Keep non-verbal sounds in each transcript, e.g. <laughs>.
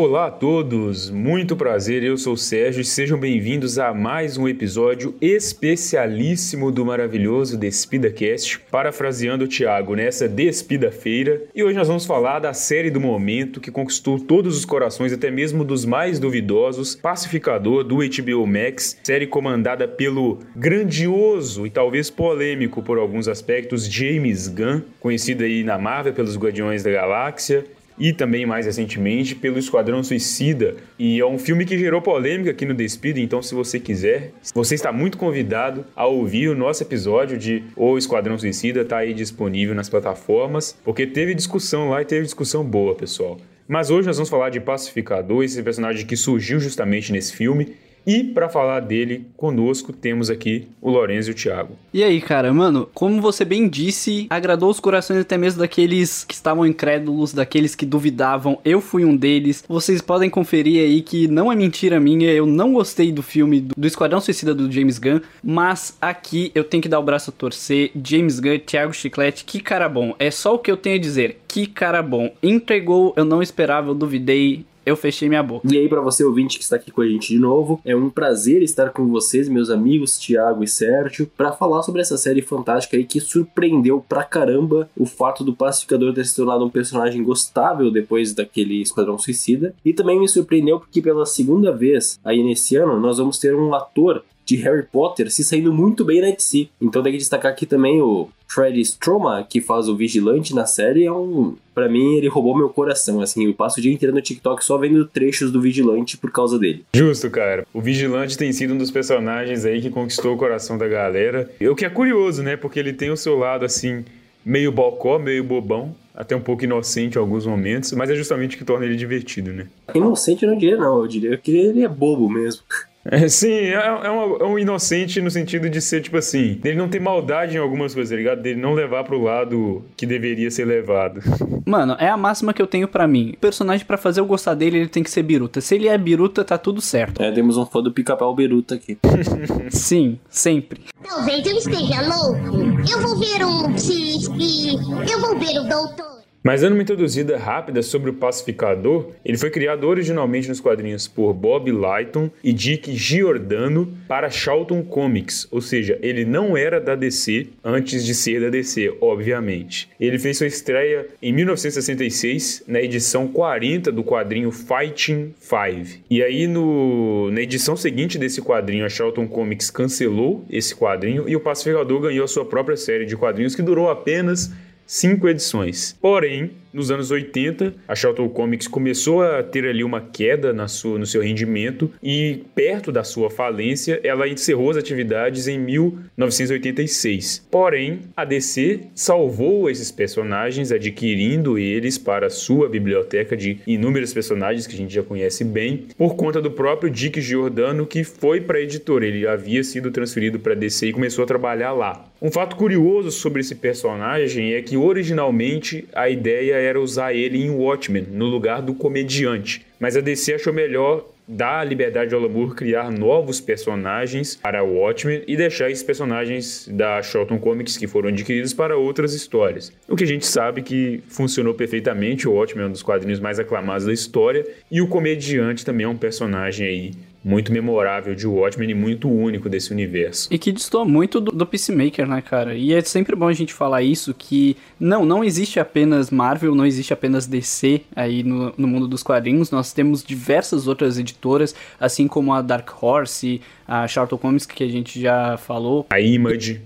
Olá a todos, muito prazer, eu sou o Sérgio e sejam bem-vindos a mais um episódio especialíssimo do maravilhoso Despida Cast, parafraseando o Thiago nessa Despida-feira. E hoje nós vamos falar da série do momento que conquistou todos os corações, até mesmo dos mais duvidosos, Pacificador do HBO Max, série comandada pelo grandioso e talvez polêmico por alguns aspectos James Gunn, conhecido aí na Marvel pelos Guardiões da Galáxia, e também mais recentemente pelo Esquadrão Suicida. E é um filme que gerou polêmica aqui no Despida, então se você quiser, você está muito convidado a ouvir o nosso episódio de O Esquadrão Suicida, tá aí disponível nas plataformas, porque teve discussão lá e teve discussão boa, pessoal. Mas hoje nós vamos falar de Pacificador, esse personagem que surgiu justamente nesse filme e para falar dele conosco temos aqui o Lorenzo e o Thiago. E aí, cara, mano, como você bem disse, agradou os corações até mesmo daqueles que estavam incrédulos, daqueles que duvidavam. Eu fui um deles. Vocês podem conferir aí que não é mentira minha, eu não gostei do filme do Esquadrão Suicida do James Gunn, mas aqui eu tenho que dar o braço a torcer. James Gunn, Thiago Chiclete, que cara bom. É só o que eu tenho a dizer. Que cara bom. Entregou, eu não esperava, eu duvidei eu fechei minha boca. E aí, para você ouvinte que está aqui com a gente de novo, é um prazer estar com vocês, meus amigos Thiago e Sérgio, para falar sobre essa série fantástica aí que surpreendeu pra caramba o fato do Pacificador ter se tornado um personagem gostável depois daquele Esquadrão Suicida. E também me surpreendeu porque pela segunda vez aí nesse ano nós vamos ter um ator de Harry Potter se saindo muito bem na DC. Então tem que destacar aqui também o Freddy Stroma, que faz o Vigilante na série, é um. Pra mim, ele roubou meu coração. Assim, eu passo o dia inteiro no TikTok só vendo trechos do Vigilante por causa dele. Justo, cara. O Vigilante tem sido um dos personagens aí que conquistou o coração da galera. O que é curioso, né? Porque ele tem o seu lado, assim, meio bocó, meio bobão, até um pouco inocente em alguns momentos, mas é justamente o que torna ele divertido, né? Inocente eu não diria, não. Eu diria que ele é bobo mesmo. <laughs> É, sim, é, é, uma, é, um inocente no sentido de ser, tipo assim, ele não tem maldade em algumas coisas, tá ligado? Dele não levar pro lado que deveria ser levado. <laughs> Mano, é a máxima que eu tenho para mim. O personagem, para fazer eu gostar dele, ele tem que ser biruta. Se ele é biruta, tá tudo certo. É, temos um fã do pica-pau biruta aqui. <laughs> sim, sempre. Talvez eu esteja louco. Eu vou ver um psique. Eu vou ver o doutor. Mas dando uma introduzida rápida sobre o Pacificador, ele foi criado originalmente nos quadrinhos por Bob Lighton e Dick Giordano para Charlton Comics, ou seja, ele não era da DC antes de ser da DC, obviamente. Ele fez sua estreia em 1966 na edição 40 do quadrinho Fighting Five. E aí no, na edição seguinte desse quadrinho, a Charlton Comics cancelou esse quadrinho e o Pacificador ganhou a sua própria série de quadrinhos que durou apenas cinco edições. Porém, nos anos 80, a Charlton Comics começou a ter ali uma queda na sua, no seu rendimento e, perto da sua falência, ela encerrou as atividades em 1986. Porém, a DC salvou esses personagens, adquirindo eles para sua biblioteca de inúmeros personagens que a gente já conhece bem, por conta do próprio Dick Giordano, que foi para a editora. Ele havia sido transferido para a DC e começou a trabalhar lá. Um fato curioso sobre esse personagem é que originalmente a ideia era usar ele em Watchmen, no lugar do comediante. Mas a DC achou melhor dar a liberdade ao Lamour criar novos personagens para o Watchmen e deixar esses personagens da Charlton Comics que foram adquiridos para outras histórias. O que a gente sabe que funcionou perfeitamente, o Watchmen é um dos quadrinhos mais aclamados da história e o comediante também é um personagem aí muito memorável de Watchmen e muito único desse universo. E que distou muito do, do Peacemaker, né, cara? E é sempre bom a gente falar isso, que não, não existe apenas Marvel, não existe apenas DC aí no, no mundo dos quadrinhos, nós temos diversas outras editoras, assim como a Dark Horse, a Charlton Comics, que a gente já falou. A Image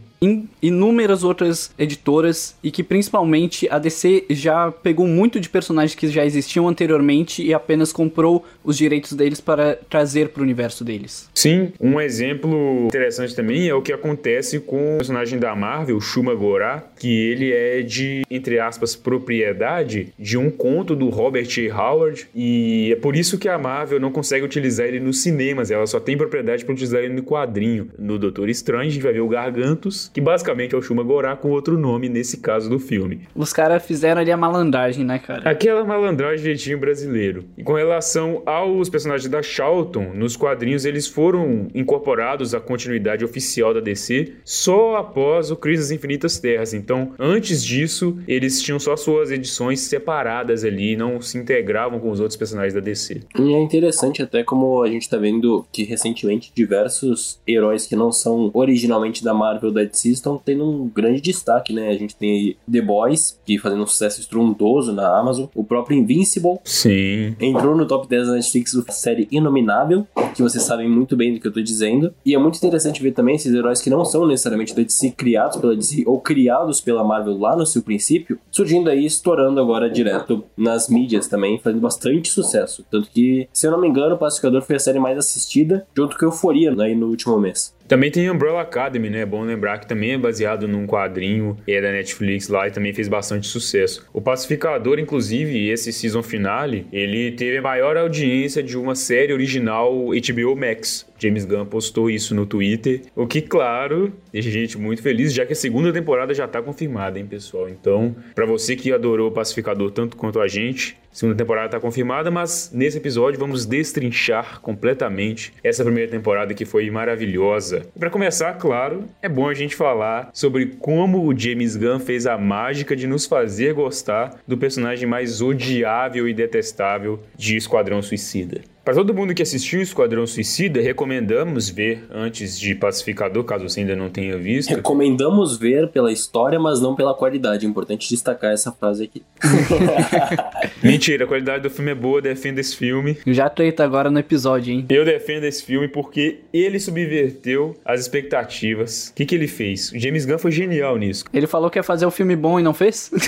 inúmeras outras editoras e que principalmente a DC já pegou muito de personagens que já existiam anteriormente e apenas comprou os direitos deles para trazer para o universo deles. Sim, um exemplo interessante também é o que acontece com o personagem da Marvel, Shuma Gorath, que ele é de, entre aspas, propriedade de um conto do Robert A. Howard e é por isso que a Marvel não consegue utilizar ele nos cinemas, ela só tem propriedade para utilizar ele no quadrinho. No Doutor Estranho a gente vai ver o Gargantos que basicamente é o Shuma Gorath com outro nome nesse caso do filme. Os caras fizeram ali a malandragem, né, cara? Aquela malandragem jeitinho brasileiro. E com relação aos personagens da Charlton, nos quadrinhos eles foram incorporados à continuidade oficial da DC só após o Crise das Infinitas Terras. Então, antes disso, eles tinham só suas edições separadas ali, não se integravam com os outros personagens da DC. E é interessante até como a gente tá vendo que recentemente diversos heróis que não são originalmente da Marvel da DC estão tendo um grande destaque, né? A gente tem aí The Boys, que fazendo um sucesso estrondoso na Amazon, o próprio Invincible. Sim. Entrou no top 10 da Netflix a série Inominável, que vocês sabem muito bem do que eu tô dizendo. E é muito interessante ver também esses heróis que não são necessariamente da DC, criados pela DC ou criados pela Marvel lá no seu princípio, surgindo aí, estourando agora direto nas mídias também, fazendo bastante sucesso. Tanto que, se eu não me engano, o Pacificador foi a série mais assistida, junto com Euforia aí no último mês. Também tem Umbrella Academy, né? É bom lembrar que também é baseado num quadrinho é da Netflix lá e também fez bastante sucesso. O Pacificador, inclusive, esse season finale, ele teve a maior audiência de uma série original HBO Max. James Gunn postou isso no Twitter, o que, claro, deixa a gente muito feliz, já que a segunda temporada já tá confirmada, hein, pessoal? Então, para você que adorou o Pacificador tanto quanto a gente, a segunda temporada tá confirmada, mas nesse episódio vamos destrinchar completamente essa primeira temporada que foi maravilhosa. Para começar, claro, é bom a gente falar sobre como o James Gunn fez a mágica de nos fazer gostar do personagem mais odiável e detestável de Esquadrão Suicida. Para todo mundo que assistiu Esquadrão Suicida, recomendamos ver antes de Pacificador, caso você ainda não tenha visto. Recomendamos ver pela história, mas não pela qualidade. É importante destacar essa frase aqui. <laughs> Mentira, a qualidade do filme é boa, defenda esse filme. Já treta agora no episódio, hein? Eu defendo esse filme porque ele subverteu as expectativas. O que, que ele fez? O James Gunn foi genial nisso. Ele falou que ia fazer um filme bom e não fez? <laughs>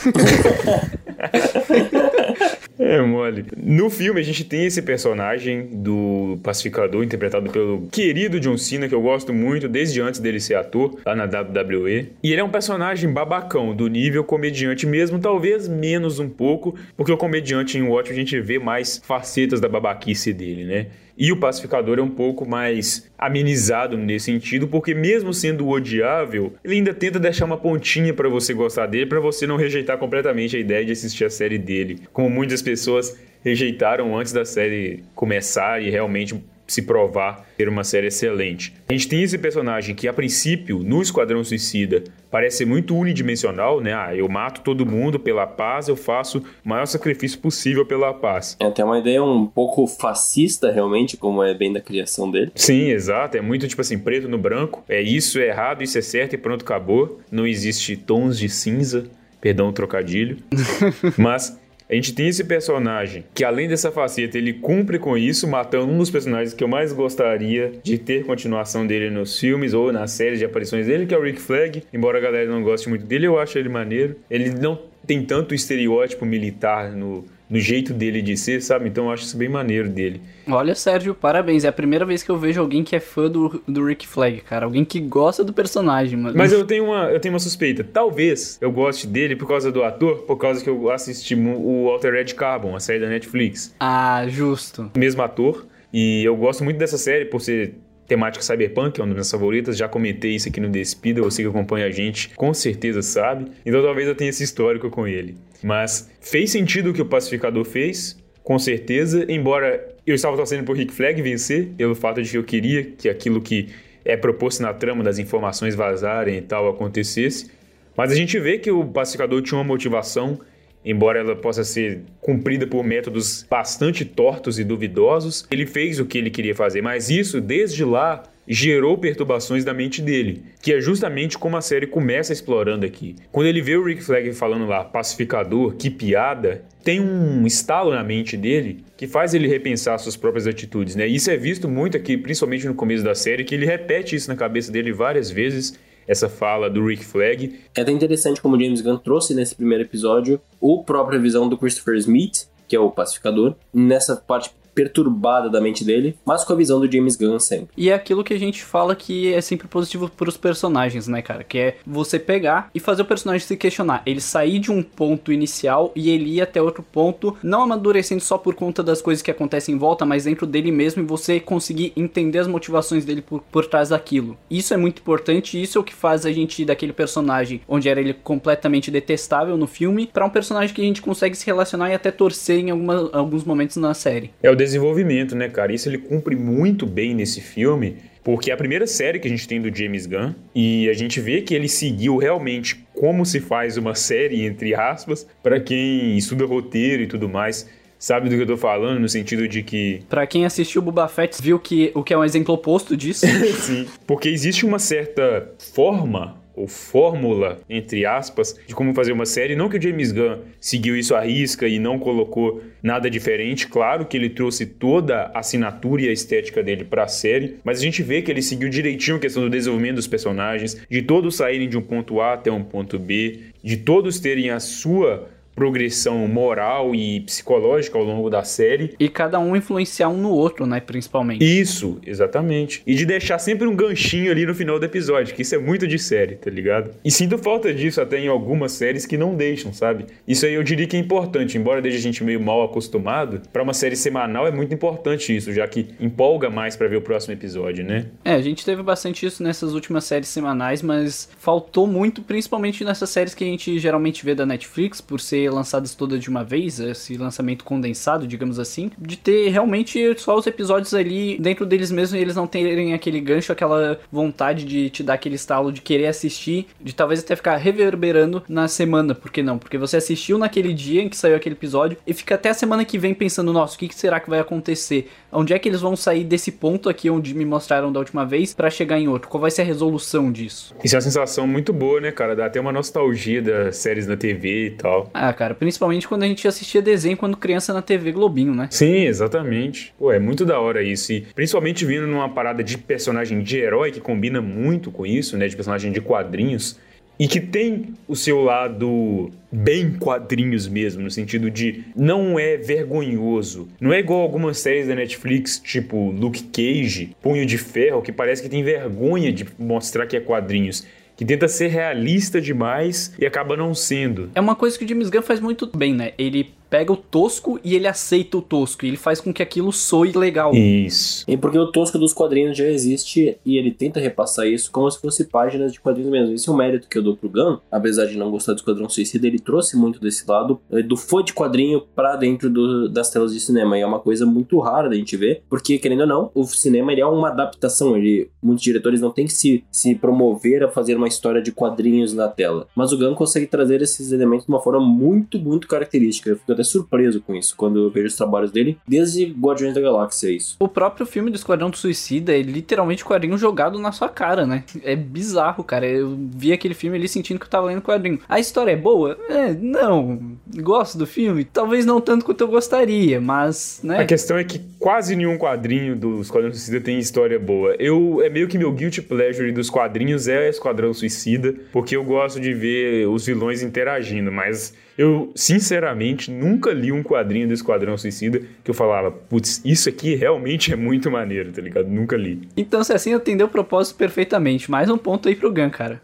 É mole. No filme, a gente tem esse personagem do pacificador, interpretado pelo querido John Cena, que eu gosto muito desde antes dele ser ator, lá na WWE. E ele é um personagem babacão, do nível comediante mesmo, talvez menos um pouco, porque o comediante em Watchmen a gente vê mais facetas da babaquice dele, né? E o pacificador é um pouco mais amenizado nesse sentido, porque mesmo sendo odiável, ele ainda tenta deixar uma pontinha para você gostar dele, para você não rejeitar completamente a ideia de assistir a série dele, como muitas pessoas rejeitaram antes da série começar e realmente se provar ter uma série excelente. A gente tem esse personagem que, a princípio, no Esquadrão Suicida, parece ser muito unidimensional, né? Ah, eu mato todo mundo pela paz, eu faço o maior sacrifício possível pela paz. É até uma ideia um pouco fascista, realmente, como é bem da criação dele. Sim, exato. É muito tipo assim, preto no branco. É isso, é errado, isso é certo e pronto, acabou. Não existe tons de cinza. Perdão o trocadilho. <laughs> Mas a gente tem esse personagem que, além dessa faceta, ele cumpre com isso, matando um dos personagens que eu mais gostaria de ter continuação dele nos filmes ou nas séries de aparições dele, que é o Rick Flag. Embora a galera não goste muito dele, eu acho ele maneiro. Ele não tem tanto estereótipo militar no, no jeito dele de ser, sabe? Então eu acho isso bem maneiro dele. Olha, Sérgio, parabéns. É a primeira vez que eu vejo alguém que é fã do, do Rick Flag, cara. Alguém que gosta do personagem, mano. Mas eu tenho, uma, eu tenho uma suspeita. Talvez eu goste dele por causa do ator, por causa que eu assisti o Altered Carbon, a série da Netflix. Ah, justo. Mesmo ator. E eu gosto muito dessa série por ser temática cyberpunk, é uma das minhas favoritas. Já comentei isso aqui no Despida, você que acompanha a gente com certeza sabe. Então talvez eu tenha esse histórico com ele. Mas fez sentido o que o Pacificador fez, com certeza, embora eu estava torcendo por Rick Flag vencer, pelo fato de que eu queria que aquilo que é proposto na trama das informações vazarem e tal acontecesse. Mas a gente vê que o pacificador tinha uma motivação, embora ela possa ser cumprida por métodos bastante tortos e duvidosos. Ele fez o que ele queria fazer, mas isso, desde lá, gerou perturbações da mente dele, que é justamente como a série começa explorando aqui. Quando ele vê o Rick Flag falando lá, pacificador, que piada, tem um estalo na mente dele que faz ele repensar suas próprias atitudes, né? Isso é visto muito aqui, principalmente no começo da série, que ele repete isso na cabeça dele várias vezes essa fala do Rick Flag. É até interessante como James Gunn trouxe nesse primeiro episódio o própria visão do Christopher Smith, que é o pacificador, nessa parte perturbada da mente dele, mas com a visão do James Gunn sempre. E é aquilo que a gente fala que é sempre positivo pros personagens, né, cara? Que é você pegar e fazer o personagem se questionar. Ele sair de um ponto inicial e ele ir até outro ponto, não amadurecendo só por conta das coisas que acontecem em volta, mas dentro dele mesmo e você conseguir entender as motivações dele por, por trás daquilo. Isso é muito importante, isso é o que faz a gente ir daquele personagem onde era ele completamente detestável no filme, para um personagem que a gente consegue se relacionar e até torcer em alguma, alguns momentos na série. É o desenvolvimento, né, cara? Isso ele cumpre muito bem nesse filme. Porque é a primeira série que a gente tem do James Gunn e a gente vê que ele seguiu realmente como se faz uma série, entre aspas, para quem estuda roteiro e tudo mais sabe do que eu tô falando, no sentido de que. Pra quem assistiu Boba Fett, viu que o que é um exemplo oposto disso. <laughs> Sim. Porque existe uma certa forma ou fórmula, entre aspas, de como fazer uma série. Não que o James Gunn seguiu isso à risca e não colocou nada diferente. Claro que ele trouxe toda a assinatura e a estética dele para a série, mas a gente vê que ele seguiu direitinho a questão do desenvolvimento dos personagens, de todos saírem de um ponto A até um ponto B, de todos terem a sua progressão moral e psicológica ao longo da série. E cada um influenciar um no outro, né, principalmente. Isso, exatamente. E de deixar sempre um ganchinho ali no final do episódio, que isso é muito de série, tá ligado? E sinto falta disso até em algumas séries que não deixam, sabe? Isso aí eu diria que é importante, embora deixe a gente meio mal acostumado, para uma série semanal é muito importante isso, já que empolga mais para ver o próximo episódio, né? É, a gente teve bastante isso nessas últimas séries semanais, mas faltou muito, principalmente nessas séries que a gente geralmente vê da Netflix, por ser lançadas todas de uma vez, esse lançamento condensado, digamos assim, de ter realmente só os episódios ali dentro deles mesmos e eles não terem aquele gancho, aquela vontade de te dar aquele estalo de querer assistir, de talvez até ficar reverberando na semana, por que não? Porque você assistiu naquele dia em que saiu aquele episódio e fica até a semana que vem pensando, nossa, o que será que vai acontecer? Onde é que eles vão sair desse ponto aqui onde me mostraram da última vez para chegar em outro? Qual vai ser a resolução disso? Isso é uma sensação muito boa, né, cara? Dá até uma nostalgia das séries na TV e tal. Ah, cara, principalmente quando a gente assistia desenho quando criança na TV Globinho, né? Sim, exatamente. Pô, é muito da hora isso. E principalmente vindo numa parada de personagem de herói que combina muito com isso, né? De personagem de quadrinhos. E que tem o seu lado bem quadrinhos mesmo, no sentido de não é vergonhoso. Não é igual algumas séries da Netflix, tipo Luke Cage, Punho de Ferro, que parece que tem vergonha de mostrar que é quadrinhos que tenta ser realista demais e acaba não sendo. É uma coisa que o James Gunn faz muito bem, né? Ele pega o tosco e ele aceita o tosco. E ele faz com que aquilo soe legal. Isso. E porque o tosco dos quadrinhos já existe e ele tenta repassar isso como se fosse páginas de quadrinhos mesmo. Esse é o mérito que eu dou pro Gun. Apesar de não gostar do Esquadrão Suicida, ele trouxe muito desse lado eh, do fã de quadrinho para dentro do, das telas de cinema. E é uma coisa muito rara da gente ver, porque, querendo ou não, o cinema ele é uma adaptação. Ele, muitos diretores não têm que se, se promover a fazer uma história de quadrinhos na tela. Mas o Gun consegue trazer esses elementos de uma forma muito, muito característica. Eu fico até surpreso com isso quando eu vejo os trabalhos dele, desde Guardiões da Galáxia, isso. O próprio filme do Esquadrão do Suicida é literalmente quadrinho jogado na sua cara, né? É bizarro, cara. Eu vi aquele filme ali sentindo que eu tava lendo quadrinho. A história é boa? É, não. Gosto do filme? Talvez não tanto quanto eu gostaria, mas, né? A questão é que quase nenhum quadrinho do Esquadrão Suicida tem história boa. Eu, é meio que meu guilty pleasure dos quadrinhos é Esquadrão Suicida, porque eu gosto de ver os vilões interagindo, mas eu, sinceramente, nunca li um quadrinho do Esquadrão Suicida que eu falava, putz, isso aqui realmente é muito maneiro, tá ligado? Nunca li. Então, se assim atendeu o propósito perfeitamente. Mais um ponto aí pro Gun, cara.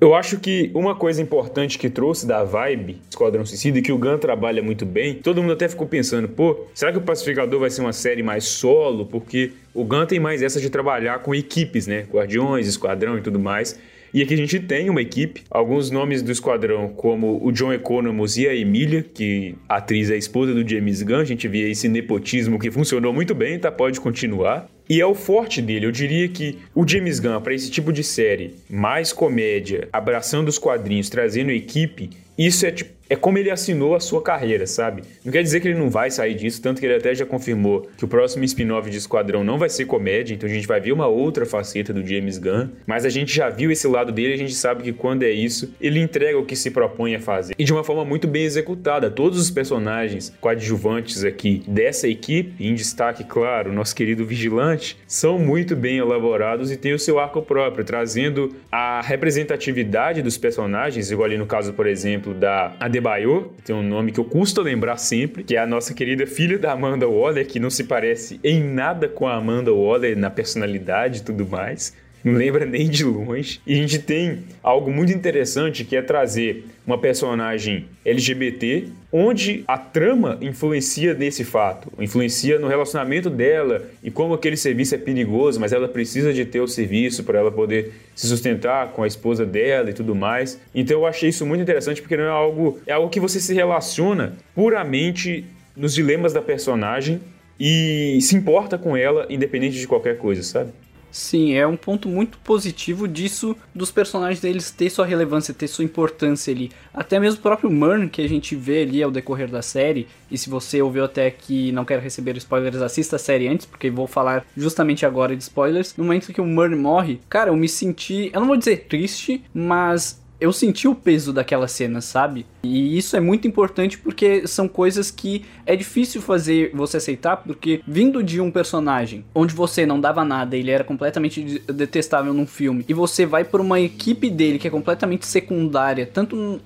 Eu acho que uma coisa importante que trouxe da vibe Esquadrão Suicida e que o Gun trabalha muito bem, todo mundo até ficou pensando, pô, será que o Pacificador vai ser uma série mais solo? Porque o Gun tem mais essa de trabalhar com equipes, né? Guardiões, Esquadrão e tudo mais. E aqui a gente tem uma equipe, alguns nomes do esquadrão, como o John Economos e a Emília, que a atriz é a esposa do James Gunn. A gente via esse nepotismo que funcionou muito bem, tá? Pode continuar. E é o forte dele. Eu diria que o James Gunn, para esse tipo de série, mais comédia, abraçando os quadrinhos, trazendo equipe, isso é tipo é como ele assinou a sua carreira, sabe? Não quer dizer que ele não vai sair disso, tanto que ele até já confirmou que o próximo spin-off de Esquadrão não vai ser comédia, então a gente vai ver uma outra faceta do James Gunn, mas a gente já viu esse lado dele, a gente sabe que quando é isso, ele entrega o que se propõe a fazer. E de uma forma muito bem executada. Todos os personagens coadjuvantes aqui dessa equipe, em destaque, claro, nosso querido Vigilante São muito bem elaborados e têm o seu arco próprio, trazendo a representatividade dos personagens, igual ali no caso, por exemplo, da Adebayo, tem um nome que eu custo lembrar sempre, que é a nossa querida filha da Amanda Waller, que não se parece em nada com a Amanda Waller na personalidade e tudo mais não lembra nem de longe. E a gente tem algo muito interessante que é trazer uma personagem LGBT, onde a trama influencia nesse fato, influencia no relacionamento dela e como aquele serviço é perigoso, mas ela precisa de ter o serviço para ela poder se sustentar com a esposa dela e tudo mais. Então eu achei isso muito interessante porque não é algo é algo que você se relaciona puramente nos dilemas da personagem e se importa com ela independente de qualquer coisa, sabe? Sim, é um ponto muito positivo disso, dos personagens deles ter sua relevância, ter sua importância ali. Até mesmo o próprio Murn, que a gente vê ali ao decorrer da série, e se você ouviu até que não quer receber spoilers, assista a série antes, porque vou falar justamente agora de spoilers. No momento que o Murn morre, cara, eu me senti, eu não vou dizer triste, mas eu senti o peso daquela cena, sabe? E isso é muito importante porque são coisas que é difícil fazer você aceitar, porque vindo de um personagem onde você não dava nada, ele era completamente detestável num filme, e você vai por uma equipe dele que é completamente secundária, tanto,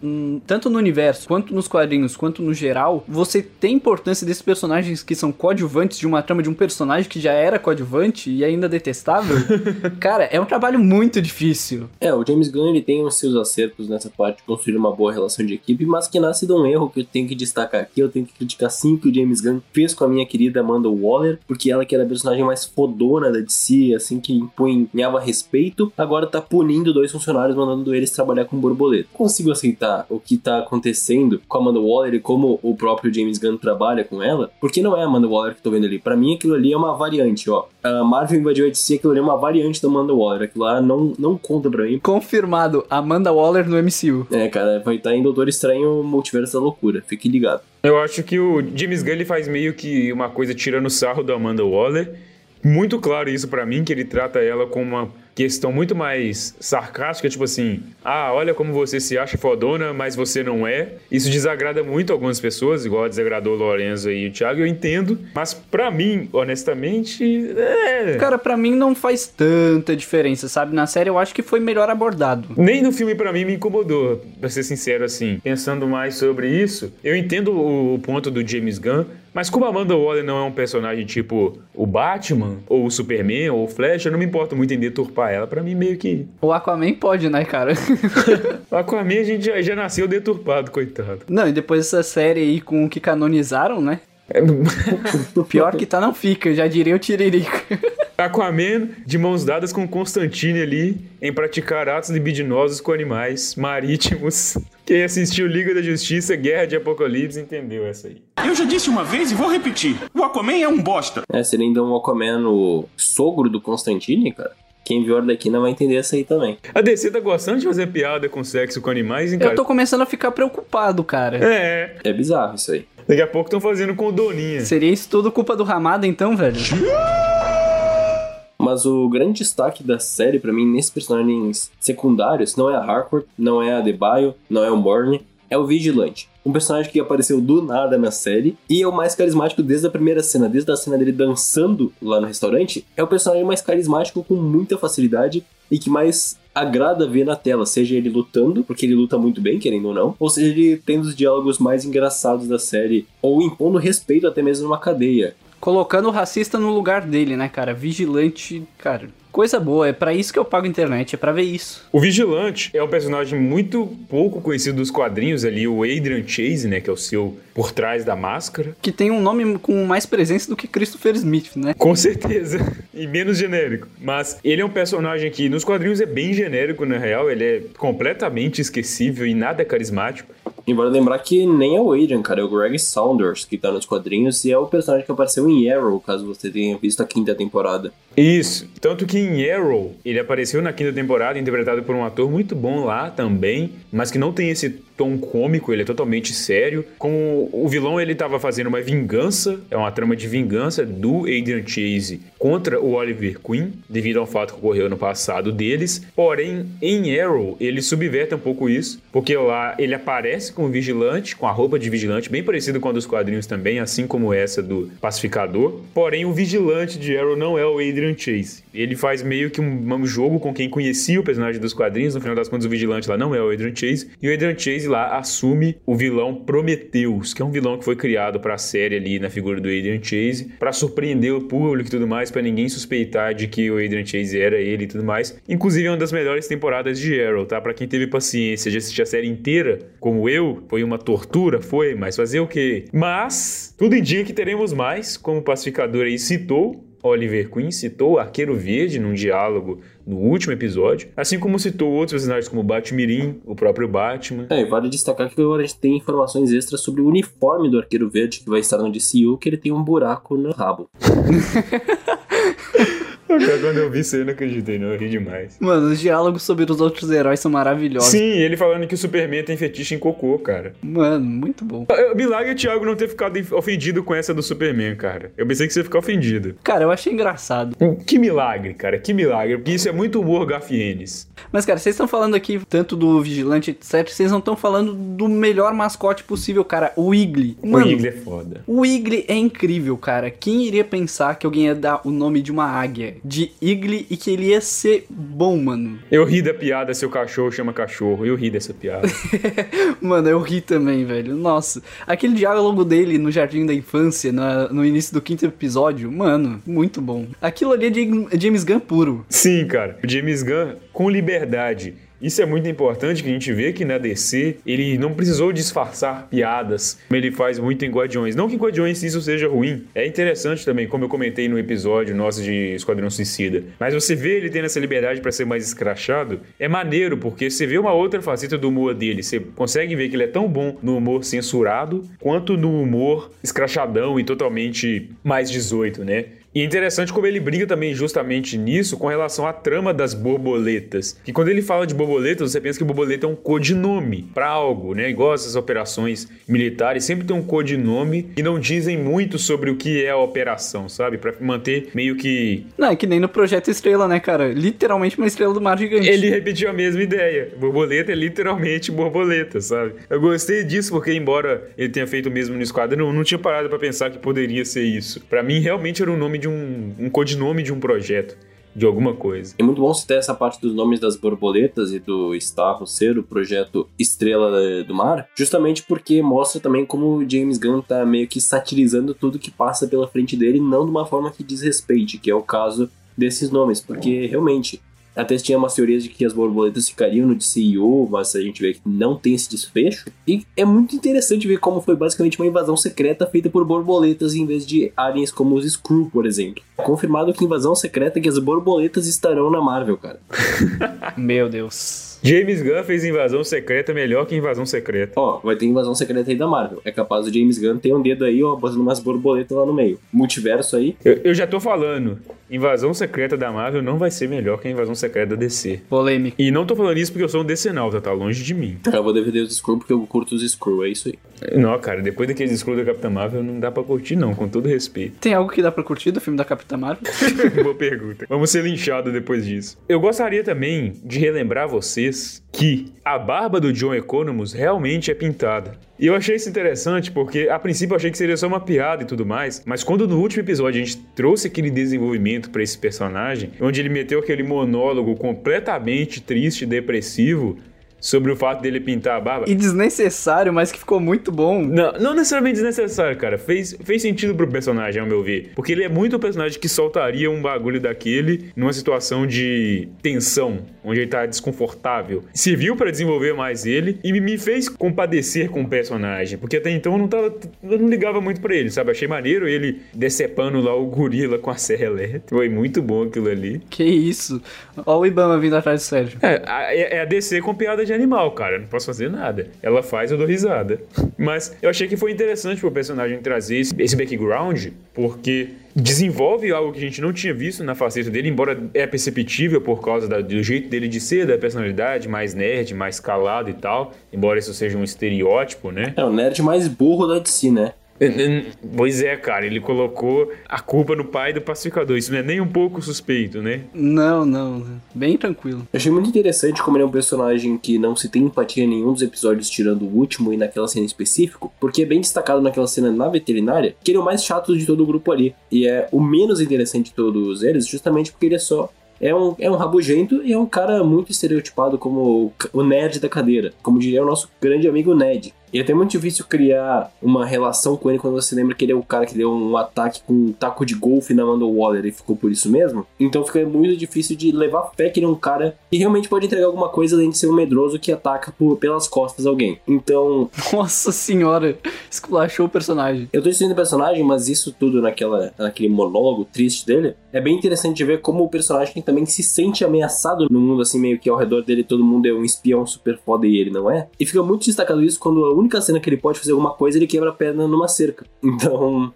tanto no universo, quanto nos quadrinhos, quanto no geral, você tem importância desses personagens que são coadjuvantes de uma trama de um personagem que já era coadjuvante e ainda detestável. <laughs> Cara, é um trabalho muito difícil. É, o James Gunn ele tem os seus acertos nessa parte de construir uma boa relação de equipe, mas que nasce de um erro que eu tenho que destacar aqui. Eu tenho que criticar sim que o James Gunn fez com a minha querida Amanda Waller, porque ela que era a personagem mais fodona da DC, assim, que impunhava respeito, agora tá punindo dois funcionários, mandando eles trabalhar com borboleta. Consigo aceitar o que tá acontecendo com a Amanda Waller e como o próprio James Gunn trabalha com ela, porque não é a Amanda Waller que tô vendo ali. Para mim, aquilo ali é uma variante, ó. A Marvel invadiu a DC, aquilo ali é uma variante da Amanda Waller. Aquilo lá não, não conta pra mim. Confirmado, Amanda Waller no MCU. É, cara, vai estar tá em Doutor Estranho Multiverso da Loucura. Fique ligado. Eu acho que o James Gunn faz meio que uma coisa tirando sarro da Amanda Waller. Muito claro isso para mim, que ele trata ela como uma questão muito mais sarcástica, tipo assim, ah, olha como você se acha fodona, mas você não é. Isso desagrada muito algumas pessoas, igual desagradou o Lorenzo e o Thiago, eu entendo. Mas para mim, honestamente, é... Cara, para mim não faz tanta diferença, sabe? Na série eu acho que foi melhor abordado. Nem no filme para mim me incomodou, pra ser sincero assim. Pensando mais sobre isso, eu entendo o ponto do James Gunn, mas como a Amanda Waller não é um personagem tipo o Batman, ou o Superman, ou o Flash, eu não me importo muito em deturpar ela. Para mim, meio que. O Aquaman pode, né, cara? <laughs> o Aquaman a gente já, já nasceu deturpado, coitado. Não, e depois dessa série aí com o que canonizaram, né? É... <laughs> Pior que tá, não fica, já diria o Tiririco. Aquaman de mãos dadas com Constantine ali em praticar atos libidinosos com animais marítimos. <laughs> Quem assistiu Liga da Justiça, Guerra de Apocalipse, entendeu essa aí. Eu já disse uma vez e vou repetir. O Aquaman é um bosta. É, seria então o Aquaman o sogro do Constantine, cara? Quem viu Arlequina vai entender essa aí também. A DC tá gostando de fazer piada com sexo com animais, hein, cara? Eu tô começando a ficar preocupado, cara. É. É bizarro isso aí. Daqui a pouco estão fazendo com Doninha. Seria isso tudo culpa do Ramada, então, velho? Mas o grande destaque da série para mim nesses personagens secundários não é a Harcourt, não é a Debaio, não é o Morne, é o Vigilante um personagem que apareceu do nada na série e é o mais carismático desde a primeira cena, desde a cena dele dançando lá no restaurante. É o personagem mais carismático com muita facilidade e que mais agrada ver na tela, seja ele lutando, porque ele luta muito bem, querendo ou não, ou seja ele tendo os diálogos mais engraçados da série, ou impondo respeito até mesmo numa cadeia. Colocando o racista no lugar dele, né, cara? Vigilante, cara coisa boa, é para isso que eu pago internet, é para ver isso. O Vigilante é um personagem muito pouco conhecido dos quadrinhos ali, o Adrian Chase, né, que é o seu por trás da máscara. Que tem um nome com mais presença do que Christopher Smith, né? Com certeza, <laughs> e menos genérico. Mas ele é um personagem que nos quadrinhos é bem genérico, na real, ele é completamente esquecível e nada carismático. E vale lembrar que nem é o Adrian, cara, é o Greg Saunders que tá nos quadrinhos e é o personagem que apareceu em Arrow, caso você tenha visto a quinta temporada. Isso, tanto que em Arrow ele apareceu na quinta temporada, interpretado por um ator muito bom lá também, mas que não tem esse tom cômico, ele é totalmente sério. Como o vilão ele estava fazendo uma vingança, é uma trama de vingança do Adrian Chase contra o Oliver Queen, devido ao fato que ocorreu no passado deles. Porém, em Arrow ele subverte um pouco isso, porque lá ele aparece com o vigilante, com a roupa de vigilante, bem parecido com a dos quadrinhos também, assim como essa do pacificador. Porém, o vigilante de Arrow não é o Adrian Chase. Ele faz meio que um, um jogo com quem conhecia o personagem dos quadrinhos. No final das contas, o vigilante lá não é o Adrian Chase. E o Adrian Chase lá assume o vilão Prometheus, que é um vilão que foi criado para a série ali na figura do Adrian Chase, para surpreender o público e tudo mais, para ninguém suspeitar de que o Adrian Chase era ele e tudo mais. Inclusive, é uma das melhores temporadas de Arrow, tá? Para quem teve paciência de assistir a série inteira, como eu, foi uma tortura, foi, mas fazer o quê? Mas tudo indica que teremos mais, como o pacificador aí citou. Oliver Queen citou o Arqueiro Verde num diálogo no último episódio, assim como citou outros personagens como Batmirim, o próprio Batman. É, e vale destacar que agora a gente tem informações extras sobre o uniforme do Arqueiro Verde que vai estar no DCU, que ele tem um buraco no rabo. <laughs> <laughs> Quando eu vi isso eu não acreditei, não. Eu ri demais. Mano, os diálogos sobre os outros heróis são maravilhosos. Sim, ele falando que o Superman tem fetiche em cocô, cara. Mano, muito bom. Milagre o Thiago não ter ficado ofendido com essa do Superman, cara. Eu pensei que você ia ficar ofendido. Cara, eu achei engraçado. Que milagre, cara. Que milagre. Porque isso é muito humor gafienes. Mas, cara, vocês estão falando aqui tanto do Vigilante, etc. Vocês não estão falando do melhor mascote possível, cara. O Igli. O Igli é foda. O Igli é incrível, cara. Quem iria pensar que alguém ia dar o nome de uma águia de Igli e que ele ia ser bom, mano? Eu ri da piada seu cachorro chama cachorro. Eu ri dessa piada. <laughs> Mano, eu ri também, velho. Nossa, aquele diálogo dele no Jardim da Infância, na- no início do quinto episódio, mano, muito bom. Aquilo ali é Jam- James Gunn puro. Sim, cara. O James Gunn com liberdade. Isso é muito importante que a gente vê que na DC ele não precisou disfarçar piadas, como ele faz muito em Guardiões. Não que em Guardiões isso seja ruim. É interessante também, como eu comentei no episódio nosso de Esquadrão Suicida. Mas você vê ele tendo essa liberdade pra ser mais escrachado, é maneiro, porque você vê uma outra faceta do humor dele. Você consegue ver que ele é tão bom no humor censurado, quanto no humor escrachadão e totalmente mais 18, né? E é interessante como ele briga também justamente nisso com relação à trama das borboletas. Que quando ele fala de borboletas, você pensa que borboleta é um codinome para algo, né? Igual essas operações militares, sempre tem um codinome e não dizem muito sobre o que é a operação, sabe? Para manter meio que Não, é que nem no Projeto Estrela, né, cara? Literalmente uma estrela do mar gigante. ele repetiu a mesma ideia. Borboleta é literalmente borboleta, sabe? Eu gostei disso porque, embora ele tenha feito o mesmo no Esquadrão, eu não tinha parado pra pensar que poderia ser isso. Pra mim, realmente era o nome de um, um codinome de um projeto, de alguma coisa. É muito bom ter essa parte dos nomes das borboletas e do Starro ser o projeto Estrela do Mar, justamente porque mostra também como o James Gunn tá meio que satirizando tudo que passa pela frente dele, não de uma forma que desrespeite, que é o caso desses nomes, porque realmente até tinha umas teorias de que as borboletas ficariam no DCU, mas a gente vê que não tem esse desfecho. E é muito interessante ver como foi basicamente uma invasão secreta feita por borboletas em vez de aliens como os Skrull, por exemplo. Confirmado que invasão secreta é que as borboletas estarão na Marvel, cara. <laughs> Meu Deus. James Gunn fez invasão secreta melhor que invasão secreta. Ó, vai ter invasão secreta aí da Marvel. É capaz do James Gunn ter um dedo aí, ó, botando umas borboletas lá no meio. Multiverso aí. Eu, eu já tô falando, invasão secreta da Marvel não vai ser melhor que a invasão secreta da DC. Polêmico. E não tô falando isso porque eu sou um DC-nauta, tá longe de mim. Eu vou defender os Skrull porque eu curto os Skrull, é isso aí. Não, cara, depois daqueles exclu da Capitã Marvel não dá pra curtir não, com todo respeito. Tem algo que dá pra curtir do filme da Capitã Marvel? <laughs> Boa pergunta. Vamos ser linchados depois disso. Eu gostaria também de relembrar vocês que a barba do John Economus realmente é pintada. E eu achei isso interessante porque, a princípio, eu achei que seria só uma piada e tudo mais, mas quando no último episódio a gente trouxe aquele desenvolvimento pra esse personagem, onde ele meteu aquele monólogo completamente triste e depressivo sobre o fato dele pintar a barba. E desnecessário, mas que ficou muito bom. Não, não necessariamente desnecessário, cara. Fez, fez sentido pro personagem, ao meu ver. Porque ele é muito um personagem que soltaria um bagulho daquele numa situação de tensão, onde ele tá desconfortável. Serviu pra desenvolver mais ele e me fez compadecer com o personagem. Porque até então eu não tava. Eu não ligava muito pra ele, sabe? Achei maneiro ele decepando lá o gorila com a serra elétrica. Foi muito bom aquilo ali. Que isso. Ó o Ibama vindo atrás do Sérgio. É, a- é é a DC com piada de animal, cara. Eu não posso fazer nada. Ela faz, eu dou risada. <laughs> Mas eu achei que foi interessante pro personagem trazer esse, esse background, porque desenvolve algo que a gente não tinha visto na faceta dele, embora é perceptível por causa da- do jeito dele de ser, da personalidade, mais nerd, mais calado e tal. Embora isso seja um estereótipo, né? É o nerd mais burro da DC, né? Pois é, cara, ele colocou a culpa no pai do pacificador. Isso não é nem um pouco suspeito, né? Não, não. Bem tranquilo. Eu achei muito interessante como ele é um personagem que não se tem empatia em nenhum dos episódios, tirando o último e naquela cena específico, porque é bem destacado naquela cena na veterinária que ele é o mais chato de todo o grupo ali. E é o menos interessante de todos eles, justamente porque ele é só é um, é um rabugento e é um cara muito estereotipado como o nerd da cadeira. Como diria o nosso grande amigo Ned. E é até muito difícil criar uma relação com ele quando você lembra que ele é o cara que deu um ataque com um taco de golfe na Amanda Waller e ficou por isso mesmo. Então fica muito difícil de levar fé que ele é um cara que realmente pode entregar alguma coisa além de ser um medroso que ataca por, pelas costas alguém. Então. <laughs> Nossa senhora, esculachou o personagem. Eu tô destruindo o personagem, mas isso tudo naquela, naquele monólogo triste dele é bem interessante de ver como o personagem também se sente ameaçado no mundo, assim, meio que ao redor dele todo mundo é um espião super foda e ele não é. E fica muito destacado isso quando única cena que ele pode fazer alguma coisa, ele quebra a perna numa cerca. Então.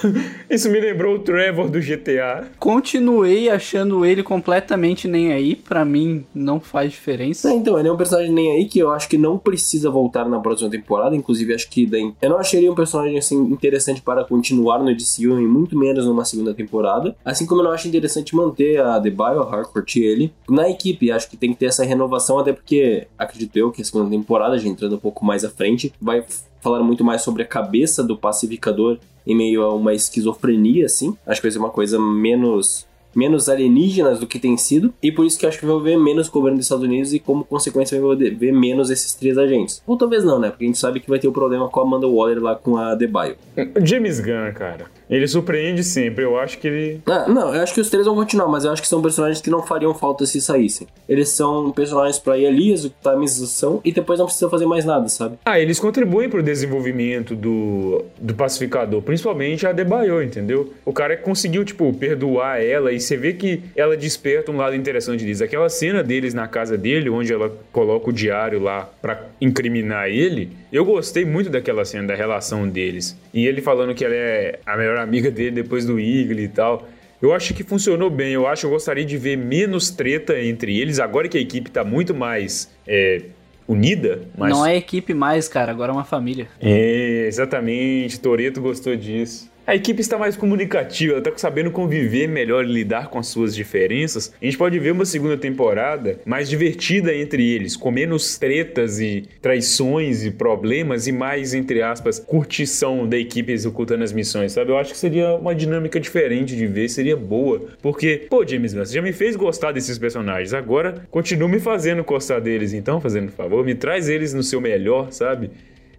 <laughs> Isso me lembrou o Trevor do GTA. Continuei achando ele completamente nem aí. para mim, não faz diferença. É, então, ele é um personagem nem aí que eu acho que não precisa voltar na próxima temporada. Inclusive, acho que daí... eu não acharia um personagem assim interessante para continuar no DCU e muito menos numa segunda temporada. Assim como eu não acho interessante manter a The Bio Harcourt e ele na equipe. Acho que tem que ter essa renovação, até porque acredito eu que a segunda temporada, já entrando um pouco mais à frente, vai falar muito mais sobre a cabeça do pacificador em meio a uma esquizofrenia, assim. Acho que vai ser uma coisa menos menos alienígenas do que tem sido, e por isso que acho que vai ver menos governo dos Estados Unidos e como consequência vai ver menos esses três agentes. Ou talvez não, né? Porque a gente sabe que vai ter o um problema com a Amanda Waller lá com a The Bio. <laughs> James Gunn, cara. Ele surpreende sempre, eu acho que ele. Ah, não, eu acho que os três vão continuar, mas eu acho que são personagens que não fariam falta se saíssem. Eles são personagens pra ir ali, executar a missão e depois não precisam fazer mais nada, sabe? Ah, eles contribuem pro desenvolvimento do, do pacificador, principalmente a Debaio, entendeu? O cara conseguiu, tipo, perdoar ela e você vê que ela desperta um lado interessante disso. Aquela cena deles na casa dele, onde ela coloca o diário lá pra incriminar ele, eu gostei muito daquela cena, da relação deles. E ele falando que ela é a melhor amiga dele depois do Eagle e tal. Eu acho que funcionou bem. Eu acho que eu gostaria de ver menos treta entre eles, agora que a equipe tá muito mais é, unida. Mas... Não é equipe mais, cara, agora é uma família. É, exatamente. Toreto gostou disso. A equipe está mais comunicativa, ela está sabendo conviver melhor e lidar com as suas diferenças. A gente pode ver uma segunda temporada mais divertida entre eles, com menos tretas e traições e problemas e mais, entre aspas, curtição da equipe executando as missões, sabe? Eu acho que seria uma dinâmica diferente de ver, seria boa. Porque, pô, James Gunn, você já me fez gostar desses personagens, agora continua me fazendo gostar deles, então, fazendo favor, me traz eles no seu melhor, sabe?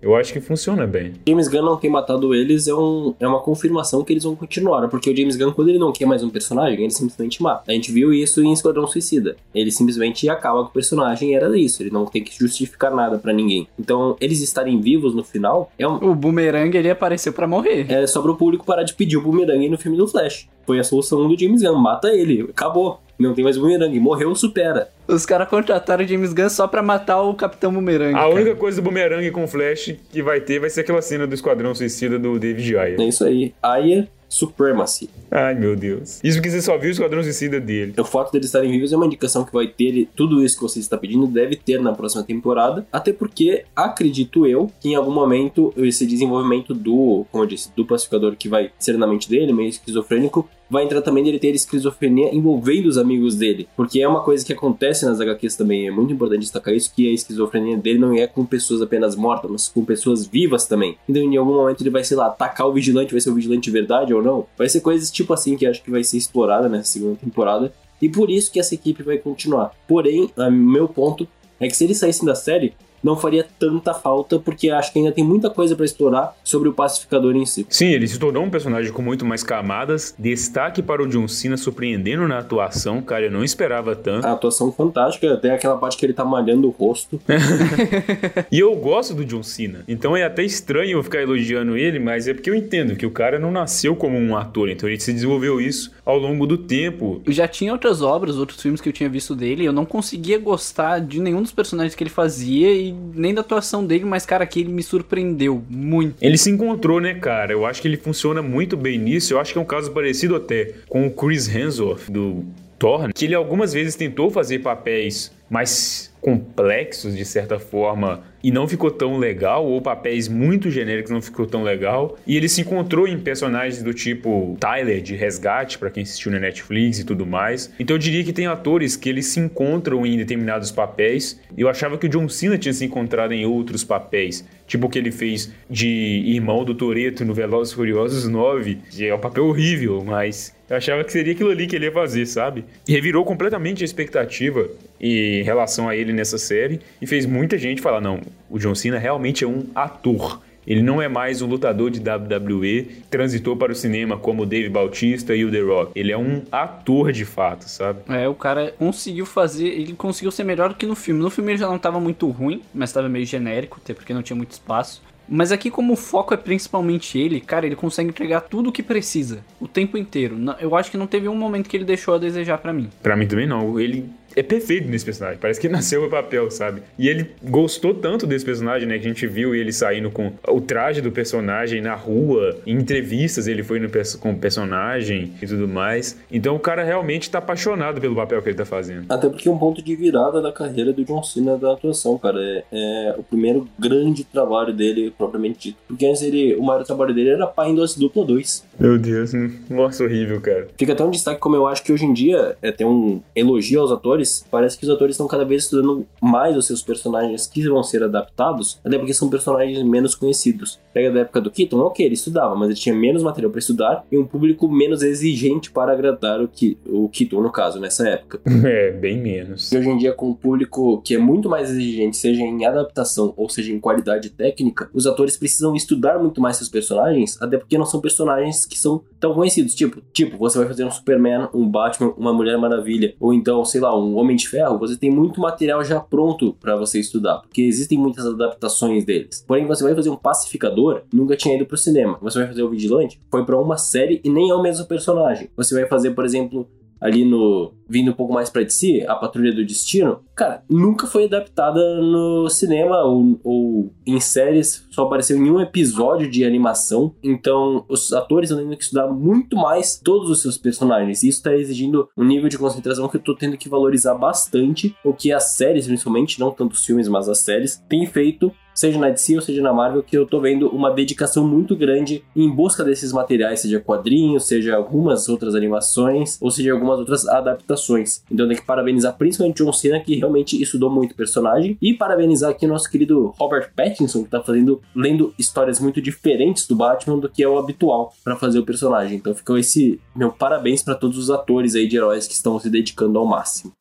Eu acho que funciona bem. James Gunn não ter matado eles é, um, é uma confirmação que eles vão continuar. Porque o James Gunn, quando ele não quer mais um personagem, ele simplesmente mata. A gente viu isso em Esquadrão Suicida. Ele simplesmente acaba com o personagem e era isso. Ele não tem que justificar nada para ninguém. Então, eles estarem vivos no final é um. O Boomerang ele apareceu para morrer. É só pro público parar de pedir o Boomerang no filme do Flash. Foi a solução do James Gunn. Mata ele. Acabou. Não tem mais Boomerang. Morreu, supera. Os caras contrataram o James Gunn só pra matar o Capitão Boomerang. A cara. única coisa do Boomerang com Flash que vai ter vai ser aquela cena do Esquadrão Suicida do David Ayer. É isso aí. Ayer Supremacy. Ai, meu Deus. Isso porque você só viu o Esquadrão Suicida dele. O fato deles estarem vivos é uma indicação que vai ter tudo isso que você está pedindo, deve ter na próxima temporada. Até porque, acredito eu, que em algum momento esse desenvolvimento do, como eu disse, do pacificador que vai ser na mente dele, meio esquizofrênico, vai entrar também dele ter esquizofrenia envolvendo os amigos dele. Porque é uma coisa que acontece nas HQs também, é muito importante destacar isso, que a esquizofrenia dele não é com pessoas apenas mortas, mas com pessoas vivas também. Então em algum momento ele vai, sei lá, atacar o vigilante, vai ser o vigilante de verdade ou não. Vai ser coisas tipo assim que acho que vai ser explorada nessa segunda temporada. E por isso que essa equipe vai continuar. Porém, meu ponto é que se eles saíssem da série, não faria tanta falta, porque acho que ainda tem muita coisa para explorar sobre o pacificador em si. Sim, ele se tornou um personagem com muito mais camadas. Destaque para o John Cena surpreendendo na atuação, cara, eu não esperava tanto. A atuação fantástica, até aquela parte que ele tá malhando o rosto. <laughs> e eu gosto do John Cena, então é até estranho eu ficar elogiando ele, mas é porque eu entendo que o cara não nasceu como um ator, então ele se desenvolveu isso ao longo do tempo. Eu já tinha outras obras, outros filmes que eu tinha visto dele, eu não conseguia gostar de nenhum dos personagens que ele fazia e nem da atuação dele, mas, cara, aqui ele me surpreendeu muito. Ele se encontrou, né, cara? Eu acho que ele funciona muito bem nisso. Eu acho que é um caso parecido até com o Chris Hemsworth do Thor, que ele algumas vezes tentou fazer papéis mais complexos de certa forma e não ficou tão legal, ou papéis muito genéricos não ficou tão legal. E ele se encontrou em personagens do tipo Tyler de Resgate, para quem assistiu na Netflix e tudo mais. Então eu diria que tem atores que eles se encontram em determinados papéis. Eu achava que o John Cena tinha se encontrado em outros papéis, tipo o que ele fez de irmão do Toreto no Velozes Furiosos 9, que é um papel horrível, mas eu achava que seria aquilo ali que ele ia fazer, sabe? E revirou completamente a expectativa em relação a ele nessa série e fez muita gente falar: não, o John Cena realmente é um ator. Ele não é mais um lutador de WWE, transitou para o cinema como o Dave Bautista e o The Rock. Ele é um ator de fato, sabe? É, o cara conseguiu fazer, ele conseguiu ser melhor do que no filme. No filme ele já não estava muito ruim, mas estava meio genérico, até porque não tinha muito espaço. Mas aqui, como o foco é principalmente ele, cara, ele consegue entregar tudo o que precisa, o tempo inteiro. Eu acho que não teve um momento que ele deixou a desejar para mim. Para mim também não. Ele é perfeito nesse personagem. Parece que <laughs> nasceu o papel, sabe? E ele gostou tanto desse personagem, né? Que a gente viu ele saindo com o traje do personagem na rua, em entrevistas ele foi no, com o personagem e tudo mais. Então o cara realmente tá apaixonado pelo papel que ele tá fazendo. Até porque um ponto de virada da carreira do John Cena da atuação, cara. É, é o primeiro grande trabalho dele, propriamente dito. Porque antes ele, o maior trabalho dele era Pai em Doce Dupla 2. Meu Deus, nossa, horrível, cara. Fica até um destaque como eu acho que hoje em dia é ter um elogio aos atores atores, parece que os atores estão cada vez estudando mais os seus personagens que vão ser adaptados, até porque são personagens menos conhecidos. Pega da época do Keaton, ok, ele estudava, mas ele tinha menos material para estudar e um público menos exigente para agradar o, Ki o Keaton, no caso, nessa época. <laughs> É, bem menos. E hoje em dia, com um público que é muito mais exigente, seja em adaptação ou seja em qualidade técnica, os atores precisam estudar muito mais seus personagens, até porque não são personagens que são tão conhecidos. Tipo, tipo, você vai fazer um Superman, um Batman, uma Mulher Maravilha, ou então, sei lá, um Homem de Ferro, você tem muito material já pronto para você estudar, porque existem muitas adaptações deles. Porém, você vai fazer um pacificador, nunca tinha ido pro cinema. Você vai fazer o vigilante, foi para uma série e nem é o mesmo personagem. Você vai fazer, por exemplo, ali no. vindo um pouco mais pra DC, a Patrulha do Destino, cara, nunca foi adaptada no cinema ou, ou em séries, só apareceu em um episódio de animação. Então, os atores estão tendo que estudar muito mais todos os seus personagens. E isso tá exigindo um nível de concentração que eu tô tendo que valorizar bastante. O que as séries, principalmente, não tanto os filmes, mas as séries, têm feito seja na DC ou seja na Marvel, que eu tô vendo uma dedicação muito grande em busca desses materiais, seja quadrinhos, seja algumas outras animações, ou seja algumas outras adaptações. Então tem que parabenizar principalmente John Cena, que realmente estudou muito o personagem, e parabenizar aqui o nosso querido Robert Pattinson, que tá fazendo, lendo histórias muito diferentes do Batman do que é o habitual para fazer o personagem. Então ficou esse meu parabéns para todos os atores aí de heróis que estão se dedicando ao máximo.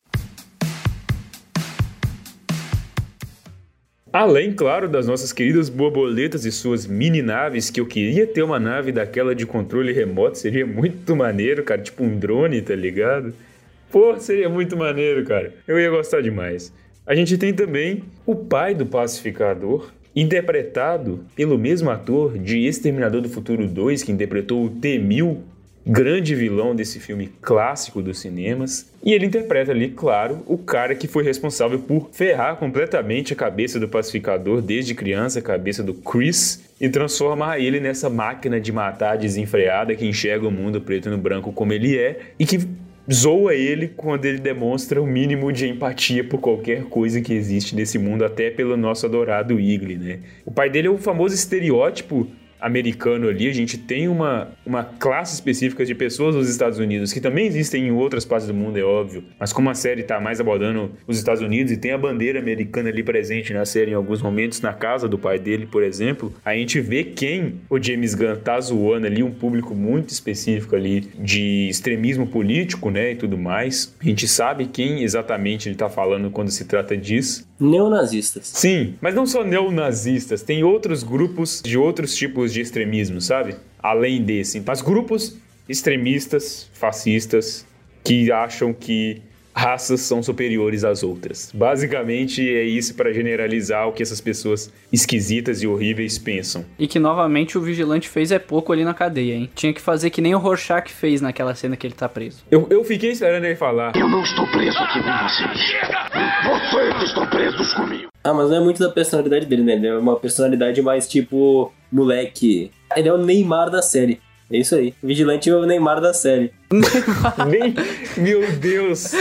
Além, claro, das nossas queridas borboletas e suas mini naves, que eu queria ter uma nave daquela de controle remoto, seria muito maneiro, cara, tipo um drone, tá ligado? Pô, seria muito maneiro, cara. Eu ia gostar demais. A gente tem também o pai do pacificador, interpretado pelo mesmo ator de Exterminador do Futuro 2, que interpretou o T-1000 grande vilão desse filme clássico dos cinemas. E ele interpreta ali, claro, o cara que foi responsável por ferrar completamente a cabeça do pacificador desde criança, a cabeça do Chris, e transformar ele nessa máquina de matar desenfreada que enxerga o mundo preto no branco como ele é e que zoa ele quando ele demonstra o mínimo de empatia por qualquer coisa que existe nesse mundo, até pelo nosso adorado Igli, né? O pai dele é o famoso estereótipo americano ali, a gente tem uma, uma classe específica de pessoas nos Estados Unidos, que também existem em outras partes do mundo, é óbvio, mas como a série está mais abordando os Estados Unidos e tem a bandeira americana ali presente na série em alguns momentos, na casa do pai dele, por exemplo, a gente vê quem o James Gunn tá zoando ali, um público muito específico ali de extremismo político, né, e tudo mais. A gente sabe quem exatamente ele tá falando quando se trata disso. Neonazistas. Sim, mas não só neonazistas, tem outros grupos de outros tipos de extremismo, sabe? Além desse. Mas grupos extremistas, fascistas, que acham que raças são superiores às outras. Basicamente é isso para generalizar o que essas pessoas esquisitas e horríveis pensam. E que novamente o vigilante fez é pouco ali na cadeia, hein? Tinha que fazer que nem o Rorschach fez naquela cena que ele tá preso. Eu, eu fiquei esperando ele falar. Eu não estou preso aqui com vocês. Vocês estão presos comigo. Ah, mas não é muito da personalidade dele, né? Ele é uma personalidade mais tipo moleque. Ele é o Neymar da série. É isso aí. Vigilante é o Neymar da série. <laughs> Nem, meu Deus.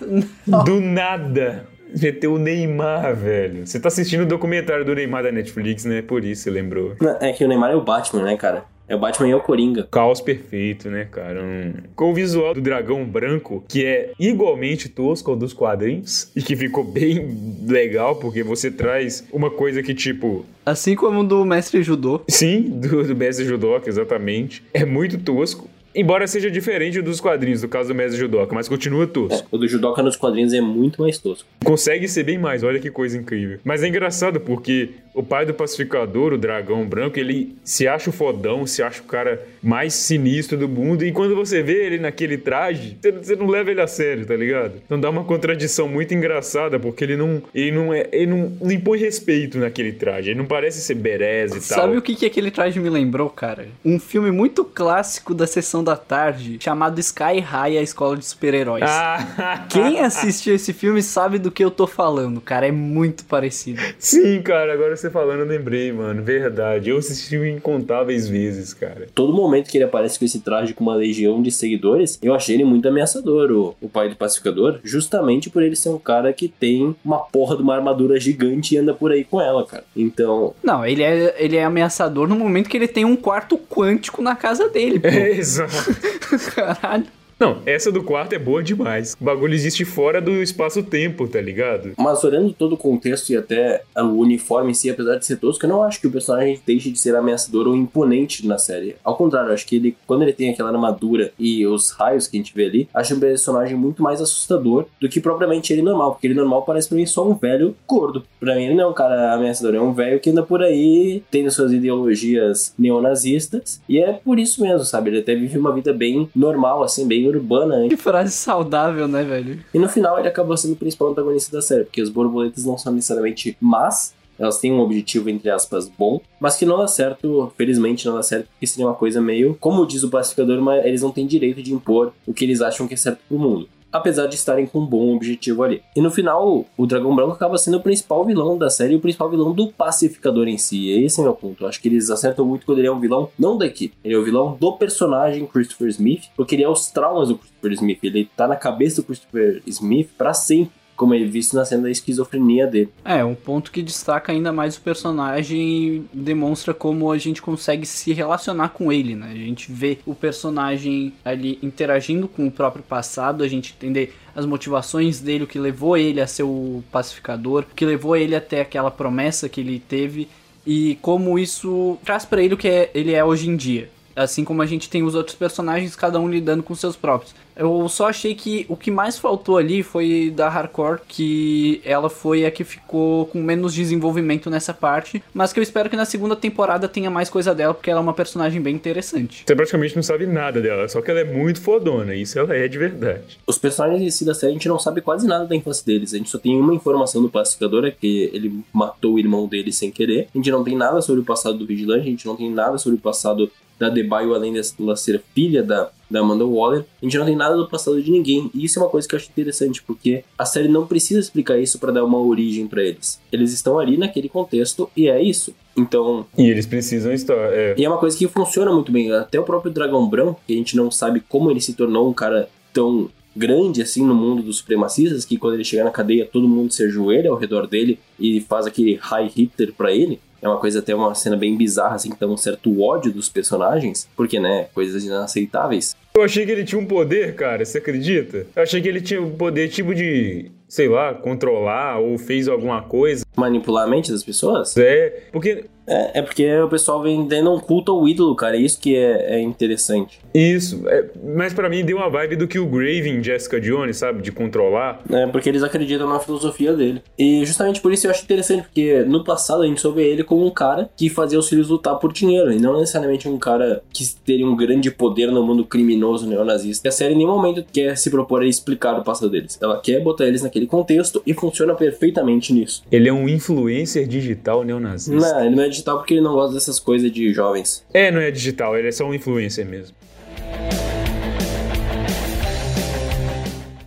<laughs> Do nada. Meteu o Neymar, velho. Você tá assistindo o documentário do Neymar da Netflix, né? Por isso você lembrou. É que o Neymar é o Batman, né, cara? É o Batman e é o Coringa. Caos perfeito, né, cara? Um... Com o visual do dragão branco, que é igualmente tosco ao dos quadrinhos, e que ficou bem legal, porque você traz uma coisa que, tipo, Assim como do mestre judô. Sim, do, do Mestre Judoka, exatamente. É muito tosco. Embora seja diferente dos quadrinhos, do caso do Mestre Judoka, mas continua tosco. O do Judoka nos quadrinhos é muito mais tosco. Consegue ser bem mais, olha que coisa incrível. Mas é engraçado porque o pai do pacificador, o dragão branco, ele se acha o fodão, se acha o cara mais sinistro do mundo. E quando você vê ele naquele traje, você- não leva ele a sério, tá ligado? Então dá uma contradição muito engraçada, porque ele não, ele não, é, ele não, não impõe respeito naquele traje. Ele não parece ser berez e tal. Sabe o que, que aquele traje me lembrou, cara? Um filme muito clássico da sessão da tarde, chamado Sky High, a Escola de Super-Heróis. Ah, Quem assistiu esse filme sabe do que eu tô falando, cara. É muito parecido. Sim, cara, agora você falando, eu lembrei, mano. Verdade. Eu assisti incontáveis vezes, cara. Todo momento que ele aparece com esse traje com uma legião de seguidores, eu achei ele muito ameaçador, o, o pai do pacificador, justamente por ele ser um cara que tem uma porra de uma armadura gigante e anda por aí com ela, cara. Então, Não, ele é, ele é ameaçador no momento que ele tem um quarto quântico na casa dele, pô. É, <laughs> exato. <laughs> Caralho. Não, essa do quarto é boa demais. O bagulho existe fora do espaço-tempo, tá ligado? Mas olhando todo o contexto e até o uniforme em si, apesar de ser tosco, eu não acho que o personagem deixe de ser ameaçador ou imponente na série. Ao contrário, acho que ele, quando ele tem aquela armadura e os raios que a gente vê ali, acho o personagem muito mais assustador do que propriamente ele normal. Porque ele normal parece pra mim só um velho gordo. Pra mim ele não é um cara ameaçador, é um velho que anda por aí tendo suas ideologias neonazistas. E é por isso mesmo, sabe? Ele até vive uma vida bem normal, assim, bem urbana. Que frase saudável, né, velho? E no final ele acaba sendo o principal antagonista da série, porque as borboletas não são necessariamente más, elas têm um objetivo, entre aspas, bom, mas que não dá certo, felizmente não dá certo, porque seria uma coisa meio, como diz o pacificador, mas eles não têm direito de impor o que eles acham que é certo pro mundo. Apesar de estarem com um bom objetivo ali. E no final, o Dragão Branco acaba sendo o principal vilão da série o principal vilão do pacificador em si. E esse é meu ponto. Eu acho que eles acertam muito quando ele é um vilão, não da equipe. Ele é o vilão do personagem Christopher Smith, porque ele é os traumas do Christopher Smith. Ele tá na cabeça do Christopher Smith pra sempre. Como é visto na cena da esquizofrenia dele. É, um ponto que destaca ainda mais o personagem e demonstra como a gente consegue se relacionar com ele, né? A gente vê o personagem ali interagindo com o próprio passado, a gente entender as motivações dele, o que levou ele a ser o pacificador, o que levou ele até aquela promessa que ele teve e como isso traz pra ele o que é- ele é hoje em dia. Assim como a gente tem os outros personagens, cada um lidando com seus próprios. Eu só achei que o que mais faltou ali foi da Hardcore, que ela foi a que ficou com menos desenvolvimento nessa parte, mas que eu espero que na segunda temporada tenha mais coisa dela, porque ela é uma personagem bem interessante. Você praticamente não sabe nada dela, só que ela é muito fodona, isso ela é de verdade. Os personagens em si da série, a gente não sabe quase nada da infância deles. A gente só tem uma informação do pacificador, é que ele matou o irmão dele sem querer. A gente não tem nada sobre o passado do Vigilante, a gente não tem nada sobre o passado da Debaio, além de ela ser filha da, da Amanda Waller. A gente não tem nada do passado de ninguém. E isso é uma coisa que eu acho interessante, porque a série não precisa explicar isso pra dar uma origem pra eles. Eles estão ali naquele contexto e é isso. Então, E eles precisam estar. É, e é uma coisa que funciona muito bem. Até o próprio Dragão Branco, que a gente não sabe como ele se tornou um cara tão grande assim no mundo dos supremacistas, que quando ele chegar na cadeia todo mundo se ajoelha ao redor dele e faz aquele high Hitler pra ele. É uma coisa até uma cena bem bizarra, assim, que dá um certo ódio dos personagens, porque, né, coisas inaceitáveis. Eu achei que ele tinha um poder, cara, você acredita? Eu achei que ele tinha um poder tipo de, sei lá, controlar ou fez alguma coisa. Manipular a mente das pessoas? É, porque É, é porque o pessoal vem dando um culto ao ídolo, cara. É isso que é, é interessante. isso, é, mas pra mim deu uma vibe do que o Grave em Jessica Jones, sabe, de controlar. É porque eles acreditam na filosofia dele. E justamente por isso eu acho interessante, porque no passado a gente soube ele como um cara que fazia os filhos lutar por dinheiro, e não necessariamente um cara que teria um grande poder no mundo criminoso neonazista. E a série em nenhum momento quer se propor a explicar o passado deles. Ela quer botar eles naquele contexto e funciona perfeitamente nisso. Ele é um influencer digital neonazista. Não, ele não é digital porque ele não gosta dessas coisas de jovens. É, não é digital, ele é só um influencer mesmo.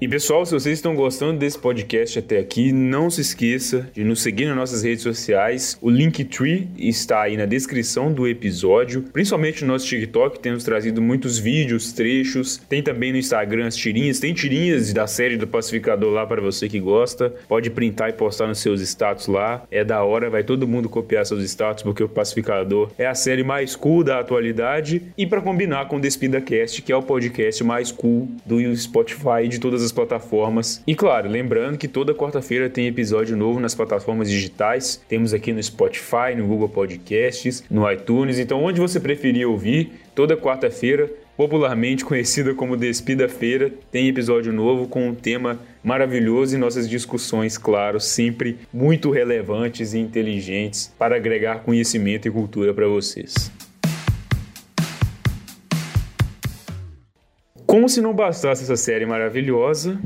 E pessoal, se vocês estão gostando desse podcast até aqui, não se esqueça de nos seguir nas nossas redes sociais. O Linktree está aí na descrição do episódio, principalmente no nosso TikTok, temos trazido muitos vídeos, trechos. Tem também no Instagram as tirinhas, tem tirinhas da série do Pacificador lá para você que gosta. Pode printar e postar nos seus status lá. É da hora, vai todo mundo copiar seus status porque o Pacificador é a série mais cool da atualidade e para combinar com o Despida Cast, que é o podcast mais cool do Spotify de todas as plataformas. E claro, lembrando que toda quarta-feira tem episódio novo nas plataformas digitais. Temos aqui no Spotify, no Google Podcasts, no iTunes. Então, onde você preferir ouvir, toda quarta-feira, popularmente conhecida como Despida Feira, tem episódio novo com um tema maravilhoso e nossas discussões, claro, sempre muito relevantes e inteligentes para agregar conhecimento e cultura para vocês. Como se não bastasse essa série maravilhosa,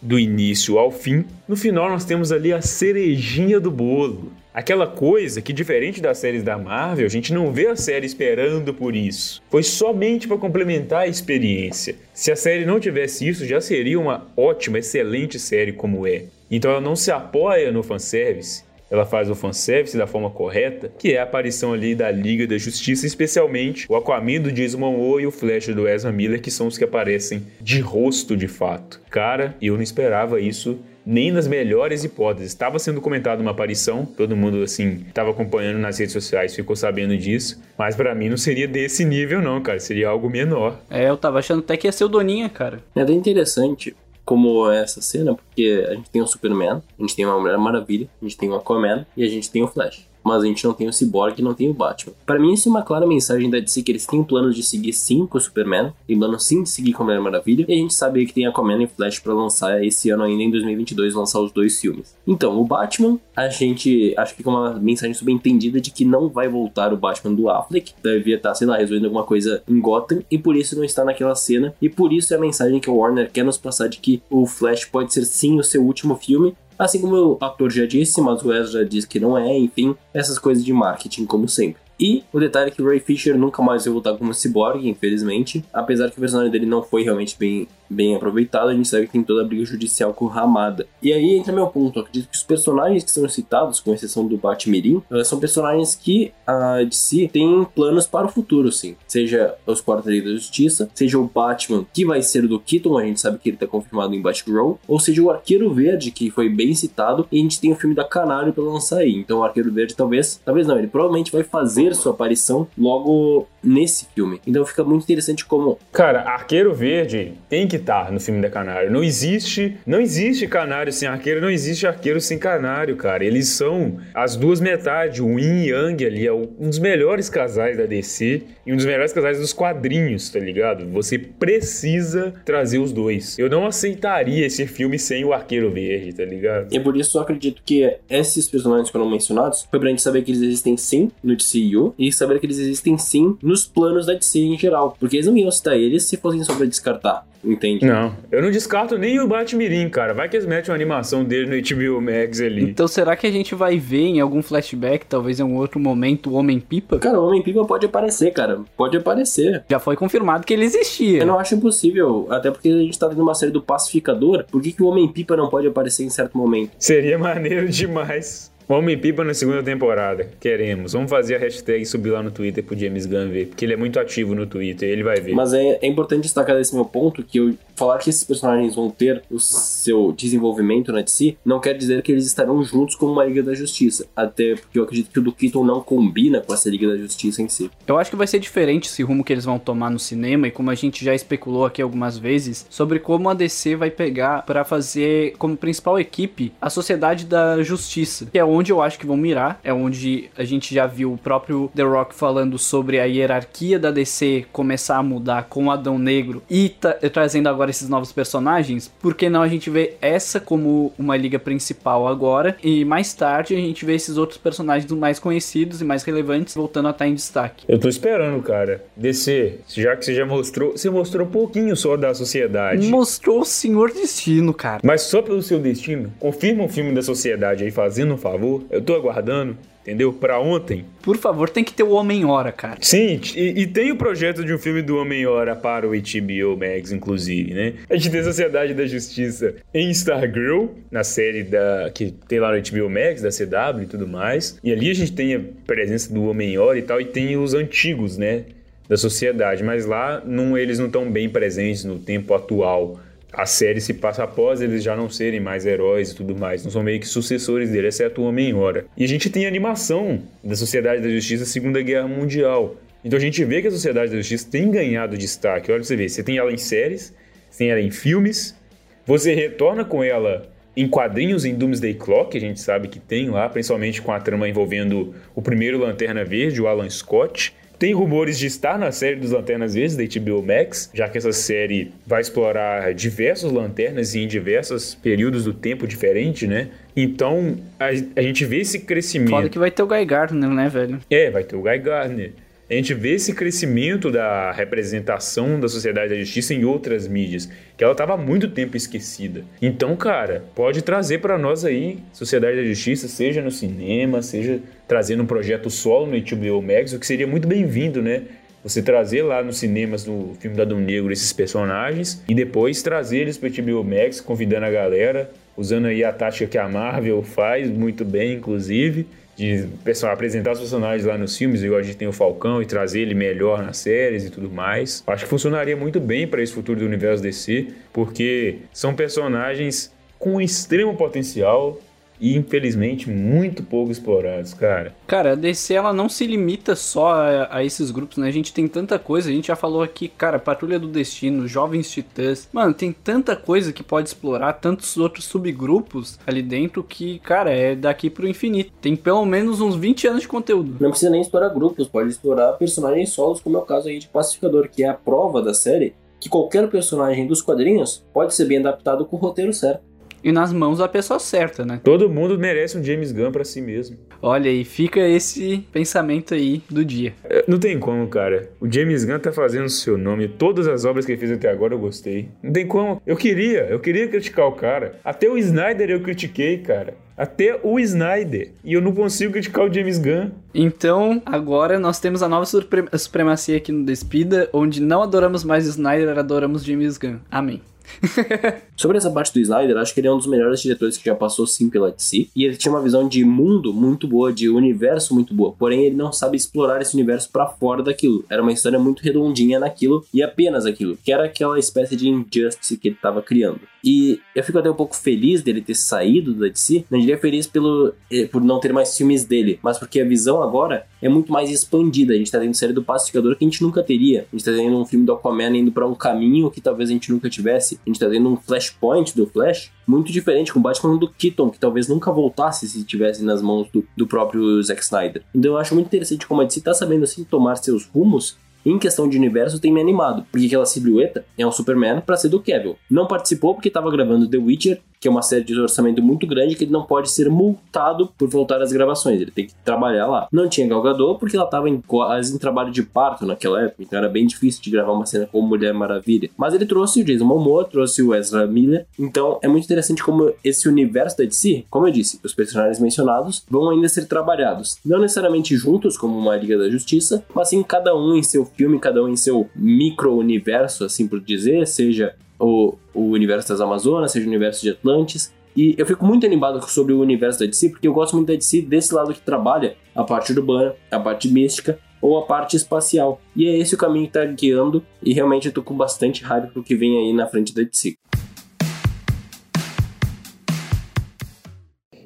do início ao fim, no final nós temos ali a cerejinha do bolo. Aquela coisa que, diferente das séries da Marvel, a gente não vê a série esperando por isso. Foi somente para complementar a experiência. Se a série não tivesse isso, já seria uma ótima, excelente série como é. Então ela não se apoia no fanservice, ela faz o fanservice da forma correta, que é a aparição ali da Liga da Justiça, especialmente o Aquaman do Jason Momoa e o Flash do Ezra Miller, que são os que aparecem de rosto de fato. Cara, eu não esperava isso nem nas melhores hipóteses. Estava sendo comentado uma aparição, todo mundo assim estava acompanhando nas redes sociais, ficou sabendo disso, mas para mim não seria desse nível não, cara, seria algo menor. É, eu tava achando até que ia ser o Doninha, cara. É bem interessante como é essa cena, porque a gente tem o Superman, a gente tem uma Mulher Maravilha, a gente tem o Aquaman e a gente tem o Flash mas a gente não tem o Cyborg e não tem o Batman. Para mim, isso é uma clara mensagem da DC que eles têm um plano de seguir sim com o Superman, tem plano sim de seguir com a Mulher Maravilha, e a gente sabe que tem Aquaman e Flash para lançar esse ano ainda em 2022, lançar os dois filmes. Então, o Batman, a gente acho que com uma mensagem subentendida de que não vai voltar o Batman do Affleck, devia estar, sei lá, resolvendo alguma coisa em Gotham, e por isso não está naquela cena, e por isso é a mensagem que o Warner quer nos passar de que o Flash pode ser sim o seu último filme, Assim como o ator já disse, mas o Ezra disse que não é, enfim, essas coisas de marketing, como sempre. E o detalhe é que o Ray Fisher nunca mais vai voltar como cyborg, infelizmente. Apesar que o personagem dele não foi realmente bem, bem aproveitado, a gente sabe que tem toda a briga judicial com Ramada. E aí entra meu ponto. Eu acredito que os personagens que são citados, com exceção do Batmirim, eh, são personagens que a DC tem planos para o futuro, sim. Seja os Quartetos da Justiça, seja o Batman, que vai ser do Keaton, a gente sabe que ele está confirmado em Batgirl, ou seja o Arqueiro Verde, que foi bem citado, e a gente tem o filme da Canário para lançar aí. Então o Arqueiro Verde talvez, talvez não, ele provavelmente vai fazer sua aparição logo nesse filme. Então fica muito interessante como. Cara, Arqueiro Verde tem que estar no filme da Canário. Não existe, não existe Canário sem Arqueiro, não existe Arqueiro sem Canário, cara. Eles são as duas metades, o Yin e Yang ali é um dos melhores casais da DC e um dos melhores casais dos quadrinhos, tá ligado? Você precisa trazer os dois. Eu não aceitaria esse filme sem o Arqueiro Verde, tá ligado? E é por isso eu acredito que esses personagens que foram mencionados foi pra gente saber que eles existem sim no DCU e saber que eles existem sim nos planos da DC em geral. Porque eles não iam citar eles se fossem só pra descartar. Entende? Não, eu não descarto nem o Batmirim, cara. Vai que eles metem uma animação dele no HBO Max ali. Então será que a gente vai ver em algum flashback, talvez em um outro momento, o Homem-Pipa? Cara, o Homem-Pipa pode aparecer, cara. Pode aparecer. Já foi confirmado que ele existia. Eu não acho impossível, até porque a gente tá vendo uma série do Pacificador. Por que, que o Homem-Pipa não pode aparecer em certo momento? Seria <laughs> maneiro demais. Homem-Pipa na segunda temporada. Queremos. Vamos fazer a hashtag subir lá no Twitter pro James Gunn ver. Porque ele é muito ativo no Twitter ele vai ver. Mas é, é importante destacar desse meu ponto que eu falar que esses personagens vão ter o seu desenvolvimento na DC não quer dizer que eles estarão juntos como uma Liga da Justiça. Até porque eu acredito que o do Keaton não combina com essa Liga da Justiça em si. Eu acho que vai ser diferente esse rumo que eles vão tomar no cinema e como a gente já especulou aqui algumas vezes sobre como a DC vai pegar para fazer como principal equipe a Sociedade da Justiça, que é onde eu acho que vão mirar, é onde a gente já viu o próprio The Rock falando sobre a hierarquia da DC começar a mudar com o Adão Negro e trazendo agora esses novos personagens, por que não a gente vê essa como uma liga principal agora e mais tarde a gente vê esses outros personagens mais conhecidos e mais relevantes voltando a estar em destaque. Eu tô esperando, cara. DC, já que você já mostrou, você mostrou um pouquinho só da sociedade. Mostrou o Senhor Destino, cara. Mas só pelo seu destino, confirma um filme da sociedade aí fazendo um favor. Eu tô aguardando entendeu? Pra ontem. Por favor, tem que ter o Homem-Hora, cara. Sim, e, e tem o projeto de um filme do Homem-Hora para o HBO Max, inclusive, né? A gente tem Sociedade da Justiça em Stargirl, na série da que tem lá no HBO Max, da CW e tudo mais. E ali a gente tem a presença do Homem-Hora e tal, e tem os antigos, né? Da sociedade, mas lá não, eles não estão bem presentes no tempo atual a série se passa após eles já não serem mais heróis e tudo mais, não são meio que sucessores dele, exceto o Homem-Hora. E a gente tem a animação da Sociedade da Justiça Segunda Guerra Mundial. Então a gente vê que a Sociedade da Justiça tem ganhado destaque. Olha pra você ver, você tem ela em séries, você tem ela em filmes, você retorna com ela em quadrinhos em Doomsday Clock, a gente sabe que tem lá, principalmente com a trama envolvendo o primeiro Lanterna Verde, o Alan Scott. Tem rumores de estar na série dos Lanternas Verdes da HBO Max, já que essa série vai explorar diversos lanternas em diversos períodos do tempo diferente, né? Então, a, a gente vê esse crescimento. Foda que vai ter o Guy Gardner, né, velho? É, vai ter o Guy Gardner a gente vê esse crescimento da representação da sociedade da justiça em outras mídias, que ela estava há muito tempo esquecida. Então, cara, pode trazer para nós aí Sociedade da Justiça, seja no cinema, seja trazendo um projeto solo no HBO Max, o que seria muito bem-vindo, né? Você trazer lá nos cinemas do filme da Dom Negro esses personagens e depois trazer eles para o HBO Max, convidando a galera, usando aí a tática que a Marvel faz muito bem, inclusive de pessoal, apresentar os personagens lá nos filmes, igual a gente tem o Falcão, e trazer ele melhor nas séries e tudo mais. Acho que funcionaria muito bem para esse futuro do universo DC, porque são personagens com extremo potencial, e infelizmente muito pouco explorados, cara. Cara, a DC ela não se limita só a, a, esses grupos, né? A gente tem tanta coisa, a gente já falou aqui, cara, Patrulha do Destino, Jovens Titãs. Mano, tem tanta coisa que pode explorar, tantos outros subgrupos ali dentro que, cara, é daqui pro infinito. Tem pelo menos uns 20 anos de conteúdo. Não precisa nem explorar grupos, pode explorar personagens solos, como é o caso aí de Pacificador, que é a prova da série que qualquer personagem dos quadrinhos pode ser bem adaptado com o roteiro certo e nas mãos da pessoa certa, né? Todo mundo merece um James Gunn para si mesmo. Olha aí, fica esse pensamento aí do dia. É, não tem como, cara. O James Gunn tá fazendo o seu nome. Todas as obras que ele fez até agora eu gostei. Não tem como. Eu queria, eu queria criticar o cara. Até o Snyder eu critiquei, cara. Até o Snyder. E eu não consigo criticar o James Gunn. Então, agora nós temos a nova supremacia aqui no Despida, onde não adoramos mais Snyder, adoramos James Gunn. Amém. <laughs> Sobre essa parte do Snyder, acho que ele é um dos melhores diretores que já passou sim pela DC. E ele tinha uma visão de mundo muito boa, de universo muito boa. Porém, ele não sabe explorar esse universo para fora daquilo. Era uma história muito redondinha naquilo e apenas aquilo, que era aquela espécie de injustice que ele estava criando. E eu fico até um pouco feliz dele ter saído da DC. Não diria feliz pelo, eh, por não ter mais filmes dele, mas porque a visão agora é muito mais expandida. A gente tá tendo série do Pacificador que a gente nunca teria. A gente tá tendo um filme do Aquaman indo para um caminho que talvez a gente nunca tivesse. A gente tá tendo um Flashpoint do Flash muito diferente com o Batman do Keaton, que talvez nunca voltasse se estivesse nas mãos do, do próprio Zack Snyder. Então eu acho muito interessante como a DC tá sabendo assim tomar seus rumos em questão de universo, tem me animado, porque aquela silhueta é um Superman para ser do Kevin. Não participou porque estava gravando The Witcher que é uma série de orçamento muito grande que ele não pode ser multado por voltar às gravações, ele tem que trabalhar lá. Não tinha Galgador porque ela estava em, quase em trabalho de parto naquela época, então era bem difícil de gravar uma cena com Mulher Maravilha. Mas ele trouxe o Jason Momoa, trouxe o Ezra Miller, então é muito interessante como esse universo da DC, como eu disse, os personagens mencionados vão ainda ser trabalhados, não necessariamente juntos como uma Liga da Justiça, mas sim cada um em seu filme, cada um em seu micro-universo, assim por dizer, seja o, o universo das Amazonas, seja o universo de Atlantis. E eu fico muito animado sobre o universo da DC, porque eu gosto muito da DC desse lado que trabalha a parte urbana, a parte mística ou a parte espacial. E é esse o caminho que tá guiando, e realmente eu tô com bastante raiva pro que vem aí na frente da DC.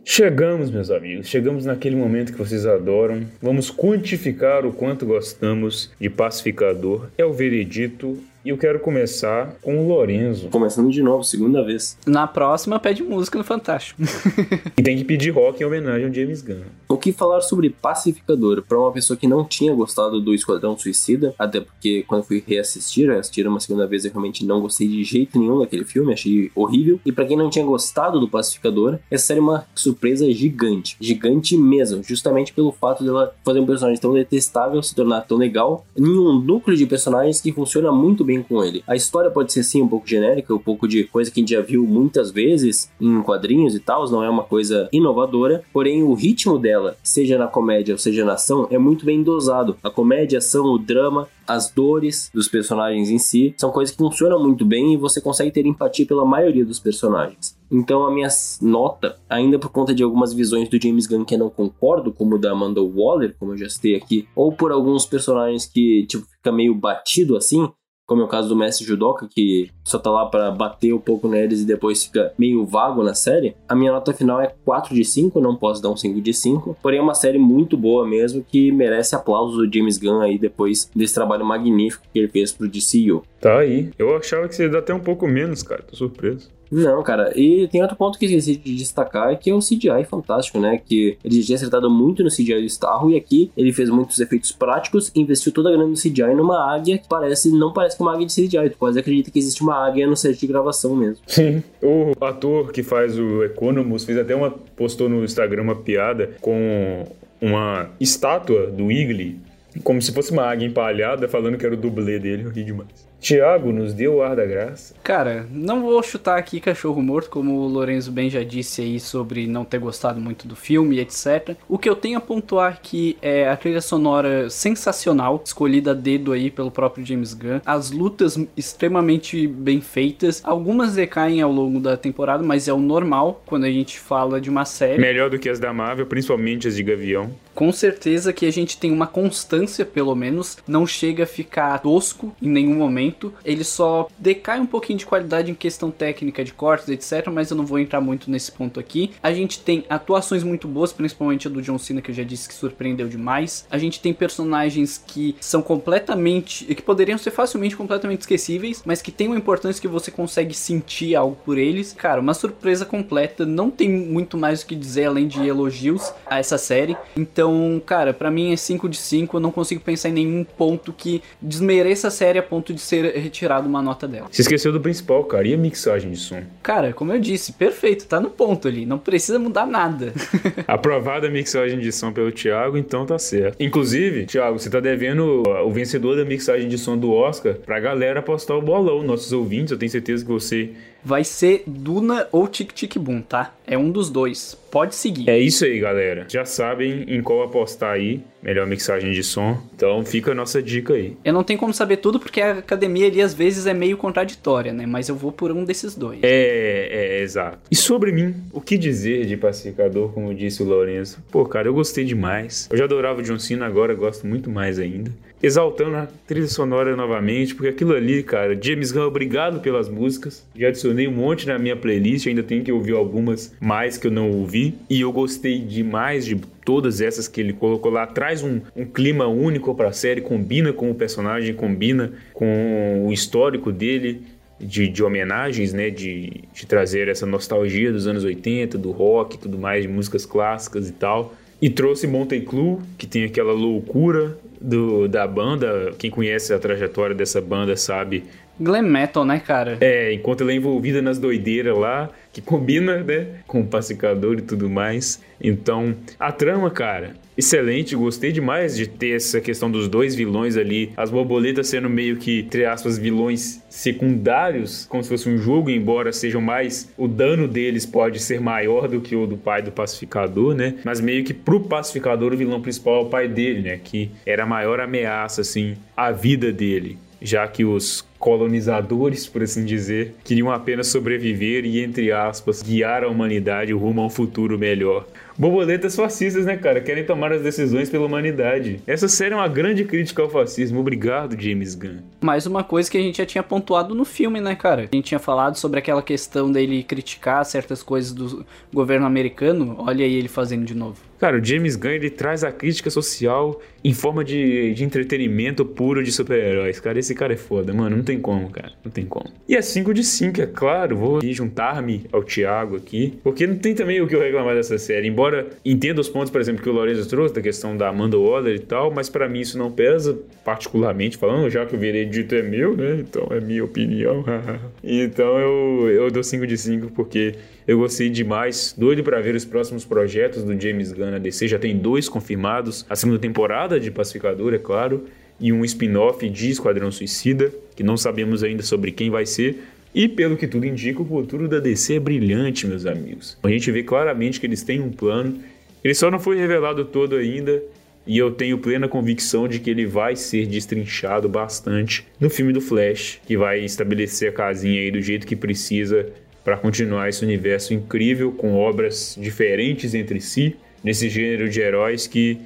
Chegamos, meus amigos, chegamos naquele momento que vocês adoram. Vamos quantificar o quanto gostamos de Pacificador. É o veredito e eu quero começar com o Lorenzo. Começando de novo, segunda vez. Na próxima, pede música no Fantástico. <laughs> e tem que pedir rock em homenagem ao James Gunn. O que falar sobre Pacificador? Para uma pessoa que não tinha gostado do Esquadrão Suicida, até porque quando fui reassistir, assistir uma segunda vez, eu realmente não gostei de jeito nenhum daquele filme, achei horrível. E para quem não tinha gostado do Pacificador, essa série é uma surpresa gigante. Gigante mesmo, justamente pelo fato dela fazer um personagem tão detestável se tornar tão legal em um núcleo de personagens que funciona muito bem bem com ele. A história pode ser sim um pouco genérica, um pouco de coisa que a gente já viu muitas vezes em quadrinhos e tal, não é uma coisa inovadora, porém o ritmo dela, seja na comédia ou seja na ação, é muito bem dosado. A comédia, a ação, o drama, as dores dos personagens em si, são coisas que funcionam muito bem e você consegue ter empatia pela maioria dos personagens. Então a minha nota, ainda por conta de algumas visões do James Gunn que eu não concordo, como da Amanda Waller, como eu já citei aqui, ou por alguns personagens que tipo fica meio batido assim, como é o caso do Mestre Judoka, que só tá lá para bater um pouco neles e depois fica meio vago na série, a minha nota final é 4 de 5, não posso dar um 5 de 5, porém é uma série muito boa mesmo, que merece aplausos do James Gunn aí depois desse trabalho magnífico que ele fez pro DCU. Tá aí. Eu achava que você ia dar até um pouco menos, cara. Tô surpreso. Não, cara, e tem outro ponto que esqueci de destacar, é que é o CGI fantástico, né? Que ele tinha acertado muito no CGI do Starro e aqui ele fez muitos efeitos práticos, investiu toda a grana no CGI numa águia que parece, não parece que é uma águia de CGI, tu quase acredita que existe uma águia no set de gravação mesmo. Sim. O ator que faz o Economus fez até uma. postou no Instagram uma piada com uma estátua do Igli, como se fosse uma águia empalhada, falando que era o dublê dele. Eu ri demais. Tiago nos deu o ar da graça. Cara, não vou chutar aqui cachorro morto, como o Lorenzo bem já disse aí sobre não ter gostado muito do filme, etc. O que eu tenho a pontuar aqui é a trilha sonora sensacional, escolhida a dedo aí pelo próprio James Gunn. As lutas extremamente bem feitas. Algumas decaem ao longo da temporada, mas é o normal quando a gente fala de uma série. Melhor do que as da Marvel, principalmente as de Gavião. Com certeza que a gente tem uma constância, pelo menos, não chega a ficar tosco em nenhum momento. Ele só decai um pouquinho de qualidade em questão técnica de cortes, etc. Mas eu não vou entrar muito nesse ponto aqui. A gente tem atuações muito boas, principalmente a do John Cena, que eu já disse que surpreendeu demais. A gente tem personagens que são completamente. que poderiam ser facilmente completamente esquecíveis, mas que tem uma importância que você consegue sentir algo por eles. Cara, uma surpresa completa. Não tem muito mais o que dizer além de elogios a essa série. Então, cara, pra mim é 5 de 5. Eu não consigo pensar em nenhum ponto que desmereça a série a ponto de ser retirado uma nota dela. Se esqueceu do principal, cara. E a mixagem de som? Cara, como eu disse, perfeito, tá no ponto ali. Não precisa mudar nada. <laughs> Aprovada a mixagem de som pelo Thiago, então tá certo. Inclusive, Thiago, você tá devendo o vencedor da mixagem de som do Oscar pra galera apostar o bolão. Nossos ouvintes, eu tenho certeza que você Vai ser Duna ou Tic Tic Boom, tá? É um dos dois. Pode seguir. É isso aí, galera. Já sabem em qual apostar aí. Melhor mixagem de som. Então fica a nossa dica aí. Eu não tenho como saber tudo porque a academia ali às vezes é meio contraditória, né? Mas eu vou por um desses dois. É, é, exato. E sobre mim, o que dizer de Pacificador, como disse o Lourenço? Pô, cara, eu gostei demais. Eu já adorava o John Cena, agora gosto muito mais ainda. Exaltando a trilha sonora novamente, porque aquilo ali, cara, James Gunn, obrigado pelas músicas. Já adicionei um monte na minha playlist, ainda tenho que ouvir algumas mais que eu não ouvi. E eu gostei demais de todas essas que ele colocou lá. Traz um, um clima único pra série, combina com o personagem, combina com o histórico dele. De, de, homenagens, né? De, de, trazer essa nostalgia dos anos 80, do rock e tudo mais, de músicas clássicas e tal. E trouxe Monte Clue, que tem aquela loucura do, da banda. Quem conhece a trajetória dessa banda sabe. Glam metal, né, cara? É, enquanto ela é envolvida nas doideiras lá, que combina, né, com o pacificador e tudo mais. Então, a trama, cara, excelente, gostei demais de ter essa questão dos dois vilões ali, as borboletas sendo meio que, entre aspas, vilões secundários, como se fosse um jogo, embora sejam mais, o dano deles pode ser maior do que o do pai do pacificador, né? Mas meio que pro pacificador o vilão principal é o pai dele, né? Que era a maior ameaça, assim, à vida dele já que os colonizadores, por assim dizer, queriam apenas sobreviver e, entre aspas, guiar a humanidade rumo a um futuro melhor. Borboletas fascistas, né, cara? Querem tomar as decisões pela humanidade. Essa série é uma grande crítica ao fascismo. Obrigado, James Gunn. Mais uma coisa que a gente já tinha pontuado no filme, né, cara? A gente tinha falado sobre aquela questão dele criticar certas coisas do governo americano. Olha aí ele fazendo de novo. Cara, o James Gunn ele traz a crítica social em forma de, de entretenimento puro de super-heróis. Cara, esse cara é foda, mano. Não tem como, cara. Não tem como. E é 5 de 5, é claro. Vou juntar-me ao Thiago aqui. Porque não tem também o que eu reclamar dessa série. Embora entenda os pontos, por exemplo, que o Lorenzo trouxe, da questão da Amanda Waller e tal, mas para mim isso não pesa, particularmente falando, já que o veredito é meu, né? Então é minha opinião. <laughs> então eu, eu dou 5 de 5 porque eu gostei demais, doido para ver os próximos projetos do James Gunn na DC. Já tem dois confirmados, a segunda temporada de Pacificador, é claro. e um spin-off de Esquadrão Suicida, que não sabemos ainda sobre quem vai ser. E pelo que tudo indica, o futuro da DC é brilhante, meus amigos. A gente vê claramente que eles têm um plano, ele só não foi revelado todo ainda, e eu tenho plena convicção de que ele vai ser destrinchado bastante no filme do Flash, que vai estabelecer a casinha aí do jeito que precisa para continuar esse universo incrível com obras diferentes entre si, nesse gênero de heróis que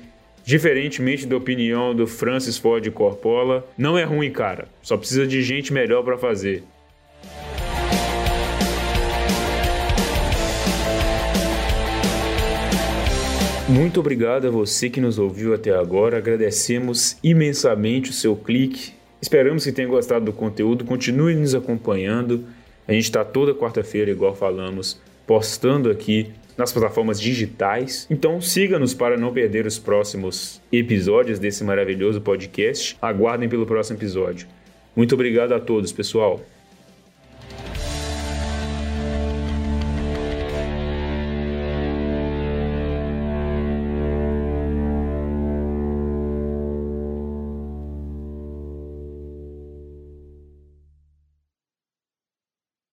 Diferentemente da opinião do Francis Ford Coppola, não é ruim, cara. Só precisa de gente melhor para fazer. Muito obrigado a você que nos ouviu até agora. Agradecemos imensamente o seu clique. Esperamos que tenha gostado do conteúdo. Continue nos acompanhando. A gente está toda quarta-feira, igual falamos, postando aqui nas plataformas digitais. Então siga-nos para não perder os próximos episódios desse maravilhoso podcast. Aguardem pelo próximo episódio. Muito obrigado a todos, pessoal.